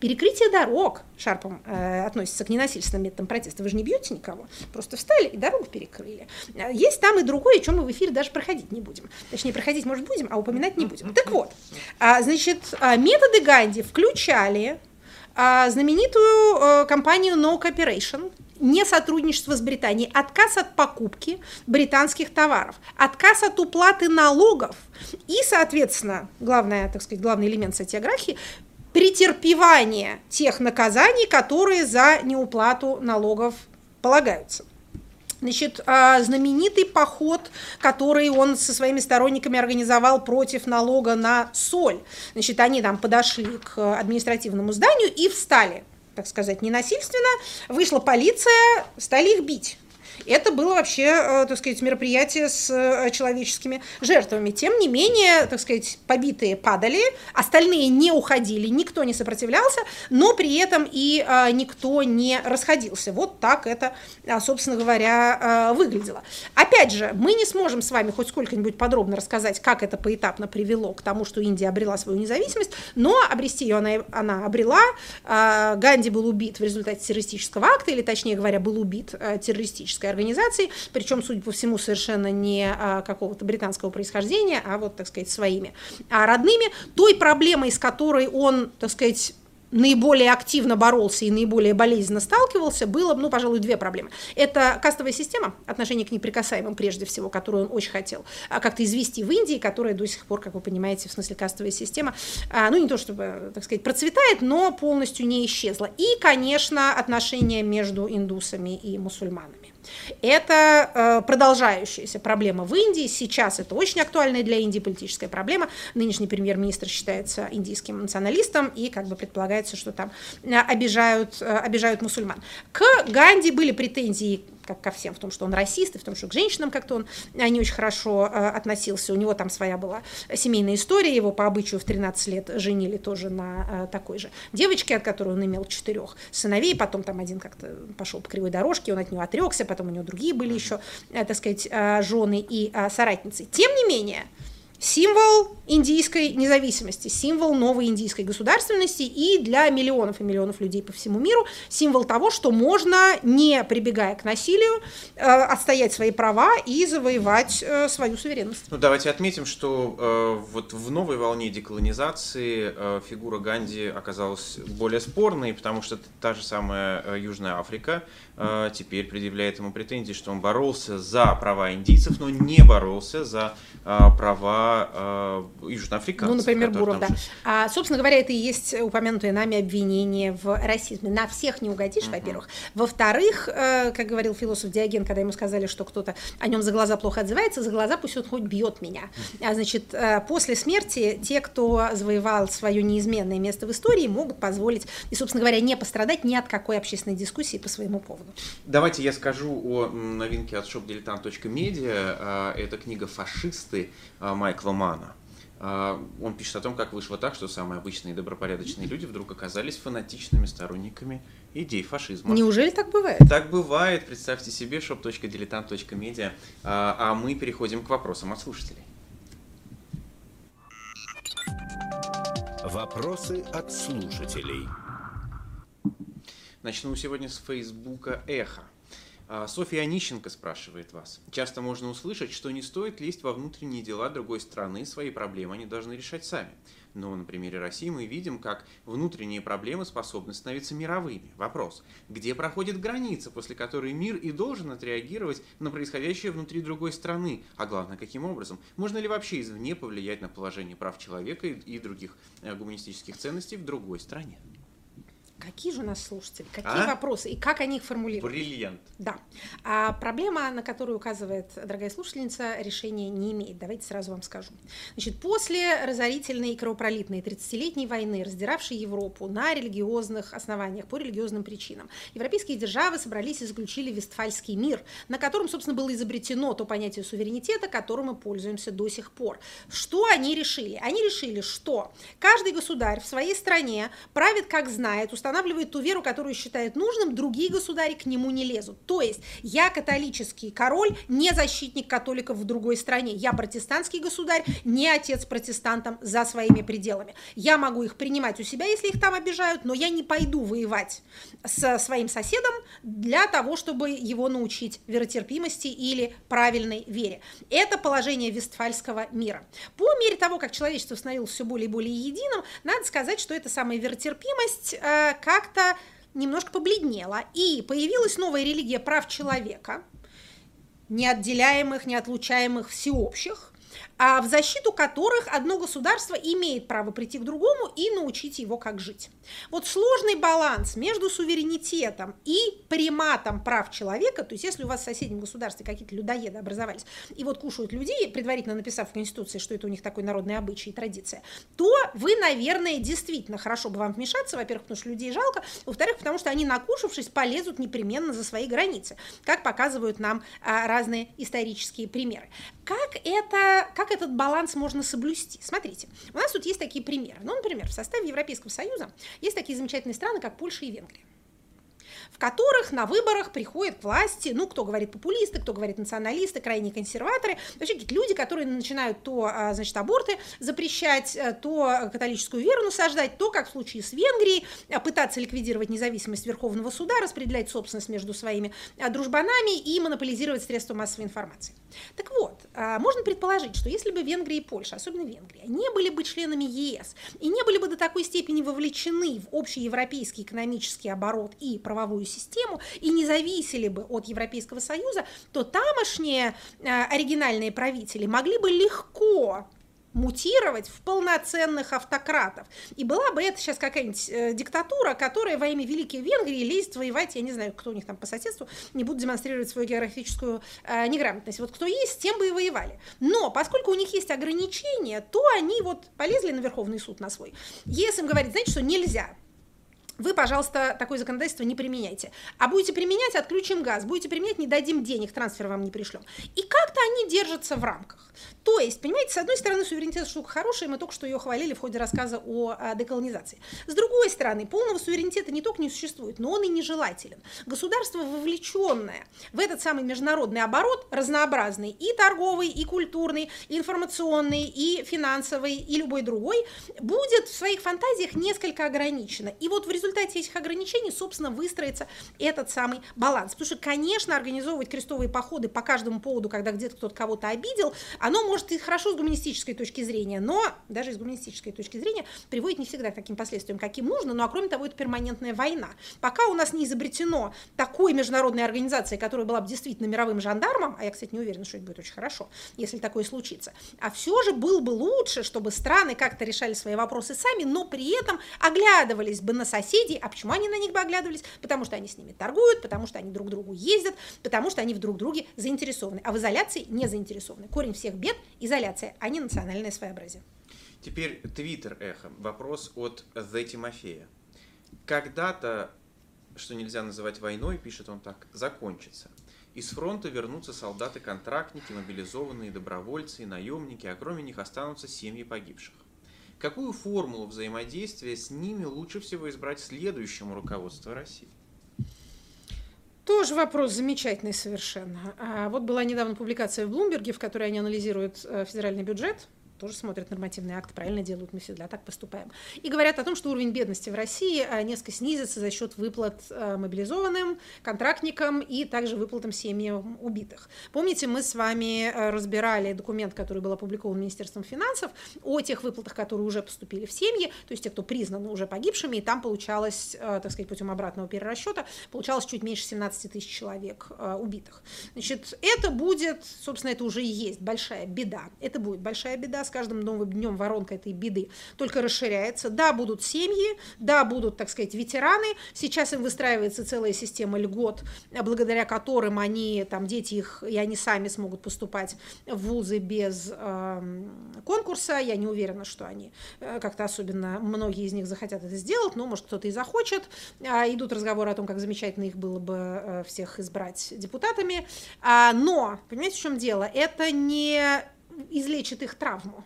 Перекрытие дорог Шарпом э, относится к ненасильственным методам протеста. Вы же не бьете никого, просто встали и дорогу перекрыли. Э, есть там и другое, о чем мы в эфире даже проходить не будем. Точнее, проходить, может, будем, а упоминать не будем. Так вот, а, значит, а, методы Ганди включали а, знаменитую э, компанию No Cooperation, не сотрудничество с Британией, отказ от покупки британских товаров, отказ от уплаты налогов и, соответственно, главное, так сказать, главный элемент сатиографии претерпевание тех наказаний, которые за неуплату налогов полагаются. Значит, а, знаменитый поход, который он со своими сторонниками организовал против налога на соль. Значит, они там подошли к административному зданию и встали так сказать, ненасильственно, вышла полиция, стали их бить. Это было вообще, э, так сказать, мероприятие с э, человеческими жертвами. Тем не менее, так сказать, побитые падали, остальные не уходили, никто не сопротивлялся, но при этом и э, никто не расходился. Вот так это, собственно говоря, выглядело. Опять же, мы не сможем с вами хоть сколько-нибудь подробно рассказать, как это поэтапно привело к тому, что Индия обрела свою независимость, но обрести ее она, она обрела. Ганди был убит в результате террористического акта, или, точнее говоря, был убит террористической организаций, причем, судя по всему, совершенно не а, какого-то британского происхождения, а вот, так сказать, своими а родными, той проблемой, с которой он, так сказать, наиболее активно боролся и наиболее болезненно сталкивался, было, ну, пожалуй, две проблемы. Это кастовая система, отношение к неприкасаемым прежде всего, которую он очень хотел а как-то извести в Индии, которая до сих пор, как вы понимаете, в смысле кастовая система, ну, не то чтобы, так сказать, процветает, но полностью не исчезла. И, конечно, отношения между индусами и мусульманами. Это э, продолжающаяся проблема в Индии. Сейчас это очень актуальная для Индии политическая проблема. Нынешний премьер-министр считается индийским националистом, и как бы предполагается, что там э, обижают, э, обижают мусульман. К Ганди были претензии как ко всем, в том, что он расист, и в том, что к женщинам как-то он э, не очень хорошо э, относился. У него там своя была семейная история, его по обычаю в 13 лет женили тоже на э, такой же девочке, от которой он имел четырех сыновей, потом там один как-то пошел по кривой дорожке, он от нее отрекся, потом у него другие были еще, так сказать, жены и соратницы. Тем не менее, символ индийской независимости, символ новой индийской государственности и для миллионов и миллионов людей по всему миру символ того, что можно, не прибегая к насилию, э, отстоять свои права и завоевать э, свою суверенность. Ну, давайте отметим, что э, вот в новой волне деколонизации э, фигура Ганди оказалась более спорной, потому что та же самая э, Южная Африка теперь предъявляет ему претензии, что он боролся за права индийцев, но не боролся за э, права э, южноафриканцев. Ну, например, Буров, да. жили. А, собственно говоря, это и есть упомянутое нами обвинение в расизме. На всех не угодишь, во-первых. Во-вторых, э, как говорил философ Диоген, когда ему сказали, что кто-то о нем за глаза плохо отзывается, за глаза пусть он хоть бьет меня. А, значит, э, после смерти те, кто завоевал свое неизменное место в истории, могут позволить, и, собственно говоря, не пострадать ни от какой общественной дискуссии по своему поводу. Давайте я скажу о новинке от shopdiletant.media. А, Это книга «Фашисты» а, Майкла Мана. А, Он пишет о том, как вышло так, что самые обычные и добропорядочные люди вдруг оказались фанатичными сторонниками идей фашизма. Неужели так бывает? Так бывает, представьте себе, shop.diletant.media. А мы переходим к вопросам от слушателей. Вопросы от слушателей. Начну сегодня с Фейсбука Эхо. А, Софья Онищенко спрашивает вас. Часто можно услышать, что не стоит лезть во внутренние дела другой страны, свои проблемы они должны решать сами. Но на примере России мы видим, как внутренние проблемы способны становиться мировыми. Вопрос. Где проходит граница, после которой мир и должен отреагировать на происходящее внутри другой страны? А главное, каким образом? Можно ли вообще извне повлиять на положение прав человека и других э, гуманистических ценностей в другой стране? Какие же у нас слушатели? Какие А? вопросы? И как они их формулируют? Бриллиант. Да. А проблема, на которую указывает дорогая слушательница, решения не имеет. Давайте сразу вам скажу. Значит, после разорительной и кровопролитной 30-летней войны, раздиравшей Европу на религиозных основаниях, по религиозным причинам, европейские державы собрались и заключили Вестфальский мир, на котором, собственно, было изобретено то понятие суверенитета, которым мы пользуемся до сих пор. Что они решили? Они решили, что каждый государь в своей стране правит как знает, устанавливает ту веру, которую считает нужным, другие государи к нему не лезут. То есть я католический король, не защитник католиков в другой стране. Я протестантский государь, не отец протестантам за своими пределами. Я могу их принимать у себя, если их там обижают, но я не пойду воевать со своим соседом для того, чтобы его научить веротерпимости или правильной вере. Это положение Вестфальского мира. По мере того, как человечество становилось все более и более единым, надо сказать, что эта самая веротерпимость э, как-то немножко побледнела, и появилась новая религия прав человека, неотделяемых, неотлучаемых, всеобщих, в защиту которых одно государство имеет право прийти к другому и научить его, как жить. Вот сложный баланс между суверенитетом и приматом прав человека, то есть если у вас в соседнем государстве какие-то людоеды образовались и вот кушают людей, предварительно написав в Конституции, что это у них такой народный обычай и традиция, то вы, наверное, действительно хорошо бы вам вмешаться, во-первых, потому что людей жалко, во-вторых, потому что они, накушавшись, полезут непременно за свои границы, как показывают нам а, разные исторические примеры. Как это, как этот баланс можно соблюсти? Смотрите, у нас тут есть такие примеры. Ну, например, в составе Европейского Союза есть такие замечательные страны, как Польша и Венгрия в которых на выборах приходят к власти, ну, кто говорит популисты, кто говорит националисты, крайние консерваторы, вообще какие-то люди, которые начинают то, а, значит, аборты запрещать, э, то католическую веру насаждать, то, как в случае с Венгрией, а, пытаться ликвидировать независимость Верховного суда, распределять собственность между своими а, дружбанами и монополизировать средства массовой информации. Так вот, можно предположить, что если бы Венгрия и Польша, особенно Венгрия, не были бы членами ЕС и не были бы до такой степени вовлечены в общий европейский экономический оборот и правовую систему и не зависели бы от Европейского Союза, то тамошние а, оригинальные правители могли бы легко мутировать в полноценных автократов. И была бы это сейчас какая-нибудь э, диктатура, которая во имя Великой Венгрии лезет воевать, я не знаю, кто у них там по соседству, не будут демонстрировать свою географическую э, неграмотность. Вот кто есть, тем бы и воевали. Но поскольку у них есть ограничения, то они вот полезли на Верховный суд на свой. Если им говорить, знаете, что нельзя, вы, пожалуйста, такое законодательство не применяйте. А будете применять, отключим газ. Будете применять, не дадим денег, трансфер вам не пришлем. И как-то они держатся в рамках. То есть, понимаете, с одной стороны, суверенитет штука хорошая, мы только что ее хвалили в ходе рассказа о, о деколонизации. С другой стороны, полного суверенитета не только не существует, но он и нежелателен. Государство, вовлеченное в этот самый международный оборот, разнообразный, и торговый, и культурный, и информационный, и финансовый, и любой другой, будет в своих фантазиях несколько ограничено. И вот в результате результате этих ограничений, собственно, выстроится этот самый баланс. Потому что, конечно, организовывать крестовые походы по каждому поводу, когда где-то кто-то кого-то обидел, оно может и хорошо с гуманистической точки зрения, но даже с гуманистической точки зрения приводит не всегда к таким последствиям, каким нужно, ну а кроме того, это перманентная война. Пока у нас не изобретено такой международной организации, которая была бы действительно мировым жандармом, а я, кстати, не уверена, что это будет очень хорошо, если такое случится, а все же было бы лучше, чтобы страны как-то решали свои вопросы сами, но при этом оглядывались бы на соседей. А почему они на них бы оглядывались? Потому что они с ними торгуют, потому что они друг к другу ездят, потому что они в друг друге заинтересованы. А в изоляции не заинтересованы. Корень всех бед – изоляция, а не национальное своеобразие. Теперь Твиттер эхо. Вопрос от The Тимофея. Когда-то, что нельзя называть войной, пишет он так, закончится. Из фронта вернутся солдаты-контрактники, мобилизованные добровольцы и наемники, а кроме них останутся семьи погибших. Какую формулу взаимодействия с ними лучше всего избрать следующему руководству России? Тоже вопрос замечательный совершенно. А вот была недавно публикация в Блумберге, в которой они анализируют э, федеральный бюджет тоже смотрят нормативные акты, правильно делают, мы всегда так поступаем. И говорят о том, что уровень бедности в России а, несколько снизится за счет выплат а, мобилизованным, контрактникам и также выплатам семьям убитых. Помните, мы с вами а, разбирали документ, который был опубликован Министерством финансов о тех выплатах, которые уже поступили в семьи, то есть те, кто признаны уже погибшими, и там получалось, так сказать, путем обратного перерасчета, получалось чуть меньше 17 тысяч человек убитых. Значит, это будет, собственно, это уже и есть большая беда. Это будет большая беда с каждым новым днем воронка этой беды только расширяется. Да, будут семьи, да, будут, так сказать, ветераны. Сейчас им выстраивается целая система льгот, благодаря которым они, там, дети их, и они сами смогут поступать в вузы без э, конкурса. Я не уверена, что они э, как-то особенно, многие из них захотят это сделать, но, может, кто-то и захочет. А, идут разговоры о том, как замечательно их было бы э, всех избрать депутатами. А, но, понимаете, в чем дело? Это не излечит их травму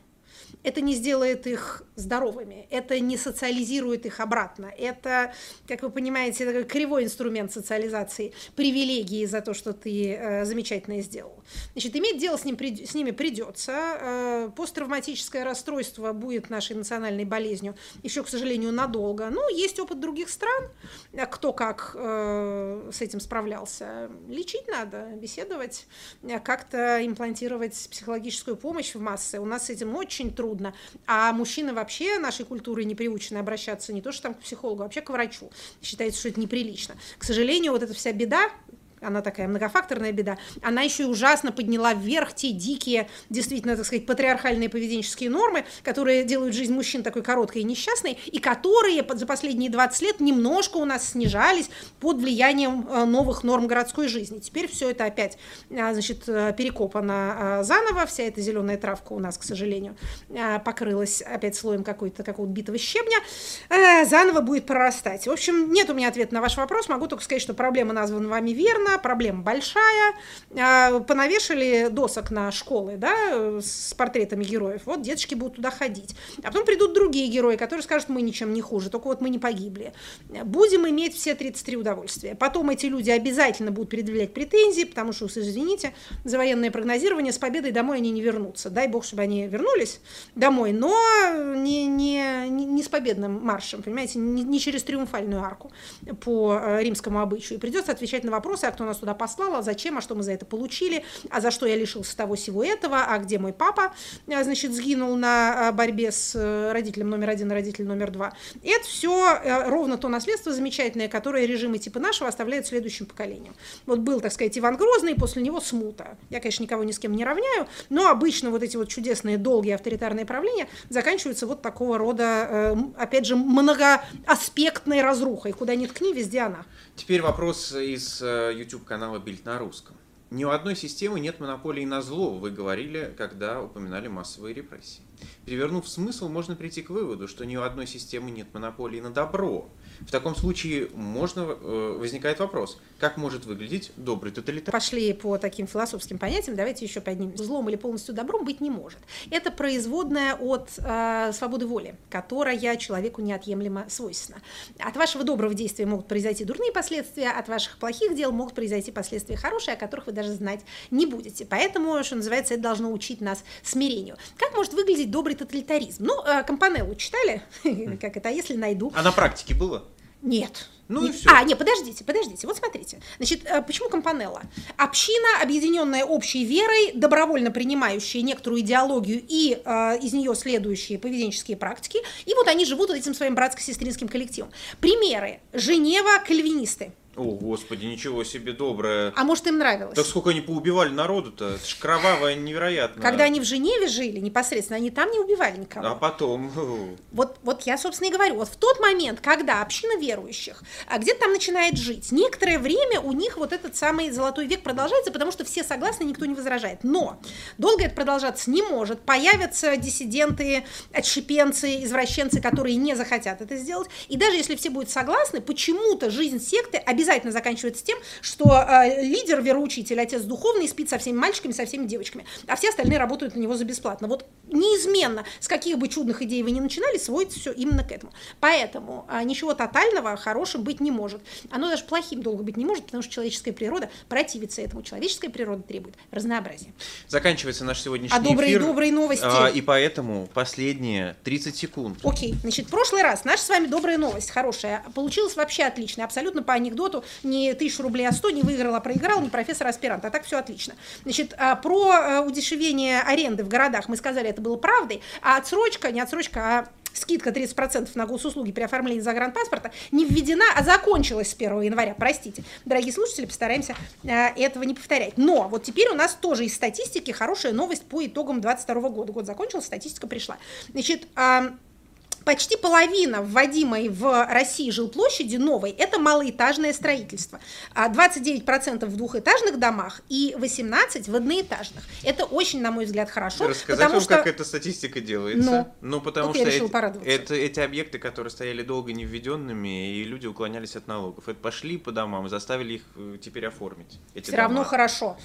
это не сделает их здоровыми, это не социализирует их обратно. Это, как вы понимаете, такой кривой инструмент социализации, привилегии за то, что ты э, замечательно сделал. Значит, иметь дело с, ним, с ними придется. Э, посттравматическое расстройство будет нашей национальной болезнью еще, к сожалению, надолго. Ну, есть опыт других стран, э, кто как э, с этим справлялся. Лечить надо, беседовать, э, как-то имплантировать психологическую помощь в массы. У нас с этим очень трудно. А мужчины вообще нашей культуры не приучены обращаться не то, что там к психологу, а вообще к врачу. Считается, что это неприлично. К сожалению, вот эта вся беда, она такая многофакторная беда, она еще и ужасно подняла вверх те дикие, действительно, так сказать, патриархальные поведенческие нормы, которые делают жизнь мужчин такой короткой и несчастной, и которые за последние 20 лет немножко у нас снижались под влиянием э, новых норм городской жизни. Теперь все это опять, э, значит, э, перекопано заново, вся эта зеленая травка у нас, к сожалению, покрылась опять слоем какой-то какого-то битого щебня, заново будет прорастать. В общем, нет у меня ответа на ваш вопрос, могу только сказать, что проблема названа вами верно, она, проблема большая. А, понавешали досок на школы, да, с портретами героев. Вот деточки будут туда ходить. А потом придут другие герои, которые скажут, мы ничем не хуже, только вот мы не погибли. Будем иметь все 33 удовольствия. Потом эти люди обязательно будут предъявлять претензии, потому что, извините, за военное прогнозирование с победой домой они не вернутся. Дай бог, чтобы они вернулись домой, но не, не, не с победным маршем, понимаете, не, не через триумфальную арку по э, римскому обычаю. И придется отвечать на вопросы, а кто нас туда послал, а зачем, а что мы за это получили, а за что я лишился того всего этого, а где мой папа, а, значит, сгинул на а, борьбе с э, родителем номер один и родителем номер два. И это все э, ровно то наследство замечательное, которое режимы типа нашего оставляют следующим поколениям. Вот был, так сказать, Иван Грозный, после него смута. Я, конечно, никого ни с кем не равняю, но обычно вот эти вот чудесные долгие авторитарные правления заканчиваются вот такого рода, э, опять же, многоаспектной разрухой. Куда ни ткни, везде она. Теперь вопрос из YouTube-канала Бильд на русском. Ни у одной системы нет монополии на зло, вы говорили, когда упоминали массовые репрессии. Перевернув смысл, можно прийти к выводу, что ни у одной системы нет монополии на добро. В таком случае можно, э, возникает вопрос, как может выглядеть добрый тоталитаризм? Пошли по таким философским понятиям, давайте еще поднимем. Злом или полностью добром быть не может. Это производная от э, свободы воли, которая человеку неотъемлемо свойственна. От вашего доброго действия могут произойти дурные последствия, от ваших плохих дел могут произойти последствия хорошие, о которых вы даже знать не будете. Поэтому, что называется, это должно учить нас смирению. Как может выглядеть добрый тоталитаризм? Ну, э, Компанеллу читали? Как это? А если найду? А на практике было? Нет. Ну не, и всё. А, не, подождите, подождите. Вот смотрите. Значит, э, почему Компанелла? Община, объединенная общей верой, добровольно принимающая некоторую идеологию и э, из нее следующие поведенческие практики. И вот они живут вот этим своим братско-сестринским коллективом. Примеры. Женева, кальвинисты. О, господи, ничего себе доброе. А может, им нравилось? Так сколько они поубивали народу-то? Это ж кровавое невероятно. Когда они в Женеве жили непосредственно, они там не убивали никого. А потом... Вот, вот я, собственно, и говорю, вот в тот момент, когда община верующих а где-то там начинает жить, некоторое время у них вот этот самый золотой век продолжается, потому что все согласны, никто не возражает. Но долго это продолжаться не может. Появятся диссиденты, отщепенцы, извращенцы, которые не захотят это сделать. И даже если все будут согласны, почему-то жизнь секты обязательно заканчивается тем, что э, лидер, вероучитель, отец духовный спит со всеми мальчиками, со всеми девочками, а все остальные работают на него за бесплатно. Вот неизменно, с каких бы чудных идей вы ни начинали, сводится все именно к этому. Поэтому а, ничего тотального хорошим быть не может. Оно даже плохим долго быть не может, потому что человеческая природа противится этому. Человеческая природа требует разнообразия. Заканчивается наш сегодняшний А добрые- эфир. добрые новости? А, и поэтому последние 30 секунд. Окей, значит, в прошлый раз наша с вами добрая новость, хорошая, получилась вообще отлично, абсолютно по анекдоту, не тысячу рублей, а сто, не выиграл, а проиграл, не профессор-аспирант, а так все отлично. Значит, а, про а, удешевление аренды в городах мы сказали, это было правдой, а отсрочка, не отсрочка, а скидка 30% на госуслуги при оформлении загранпаспорта не введена, а закончилась с 1 января. Простите, дорогие слушатели, постараемся а, этого не повторять. Но вот теперь у нас тоже из статистики хорошая новость по итогам 22 года. Год закончился, статистика пришла. Значит, Почти половина вводимой в России жилплощади новой – это малоэтажное строительство. А 29% в двухэтажных домах и 18% в одноэтажных. Это очень, на мой взгляд, хорошо. Рассказать потому вам, что... как эта статистика делается? Ну, потому вот что эти, это, эти объекты, которые стояли долго не введенными, и люди уклонялись от налогов. Это пошли по домам и заставили их э, теперь оформить. Эти Все равно дома. хорошо.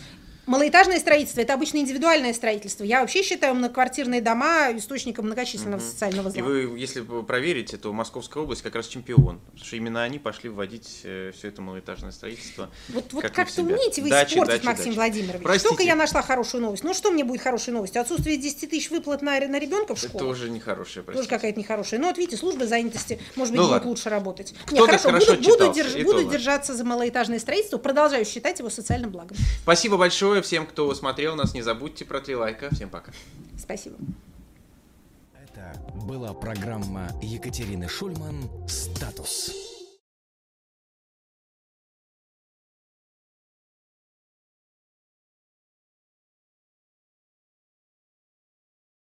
Малоэтажное строительство – это обычно индивидуальное строительство. Я вообще считаю многоквартирные дома источником многочисленного социального зла. И вы, если вы проверите, то Московская область как раз чемпион. Потому что именно они пошли вводить все это малоэтажное строительство. Вот, вот как как не в то себя. умеете вы Дачи, испортить, дачи, Максим дачи. Владимирович. Простите. Только я нашла хорошую новость. Ну что мне будет хорошей новостью? Отсутствие 10 тысяч выплат на, на ребенка в Это школу? нехорошее, Тоже простите. какая-то нехорошая. Ну, вот видите, служба занятости, может быть, Ну ладно. лучше работать. Кто-то Не, хорошо, хорошо буду, буду, читался, держ- и то буду ладно. держаться за малоэтажное строительство, продолжаю считать его социальным благом. Спасибо большое всем, кто смотрел нас. Не забудьте про три лайка. Всем пока. Спасибо. Это была программа Екатерины Шульман «Статус».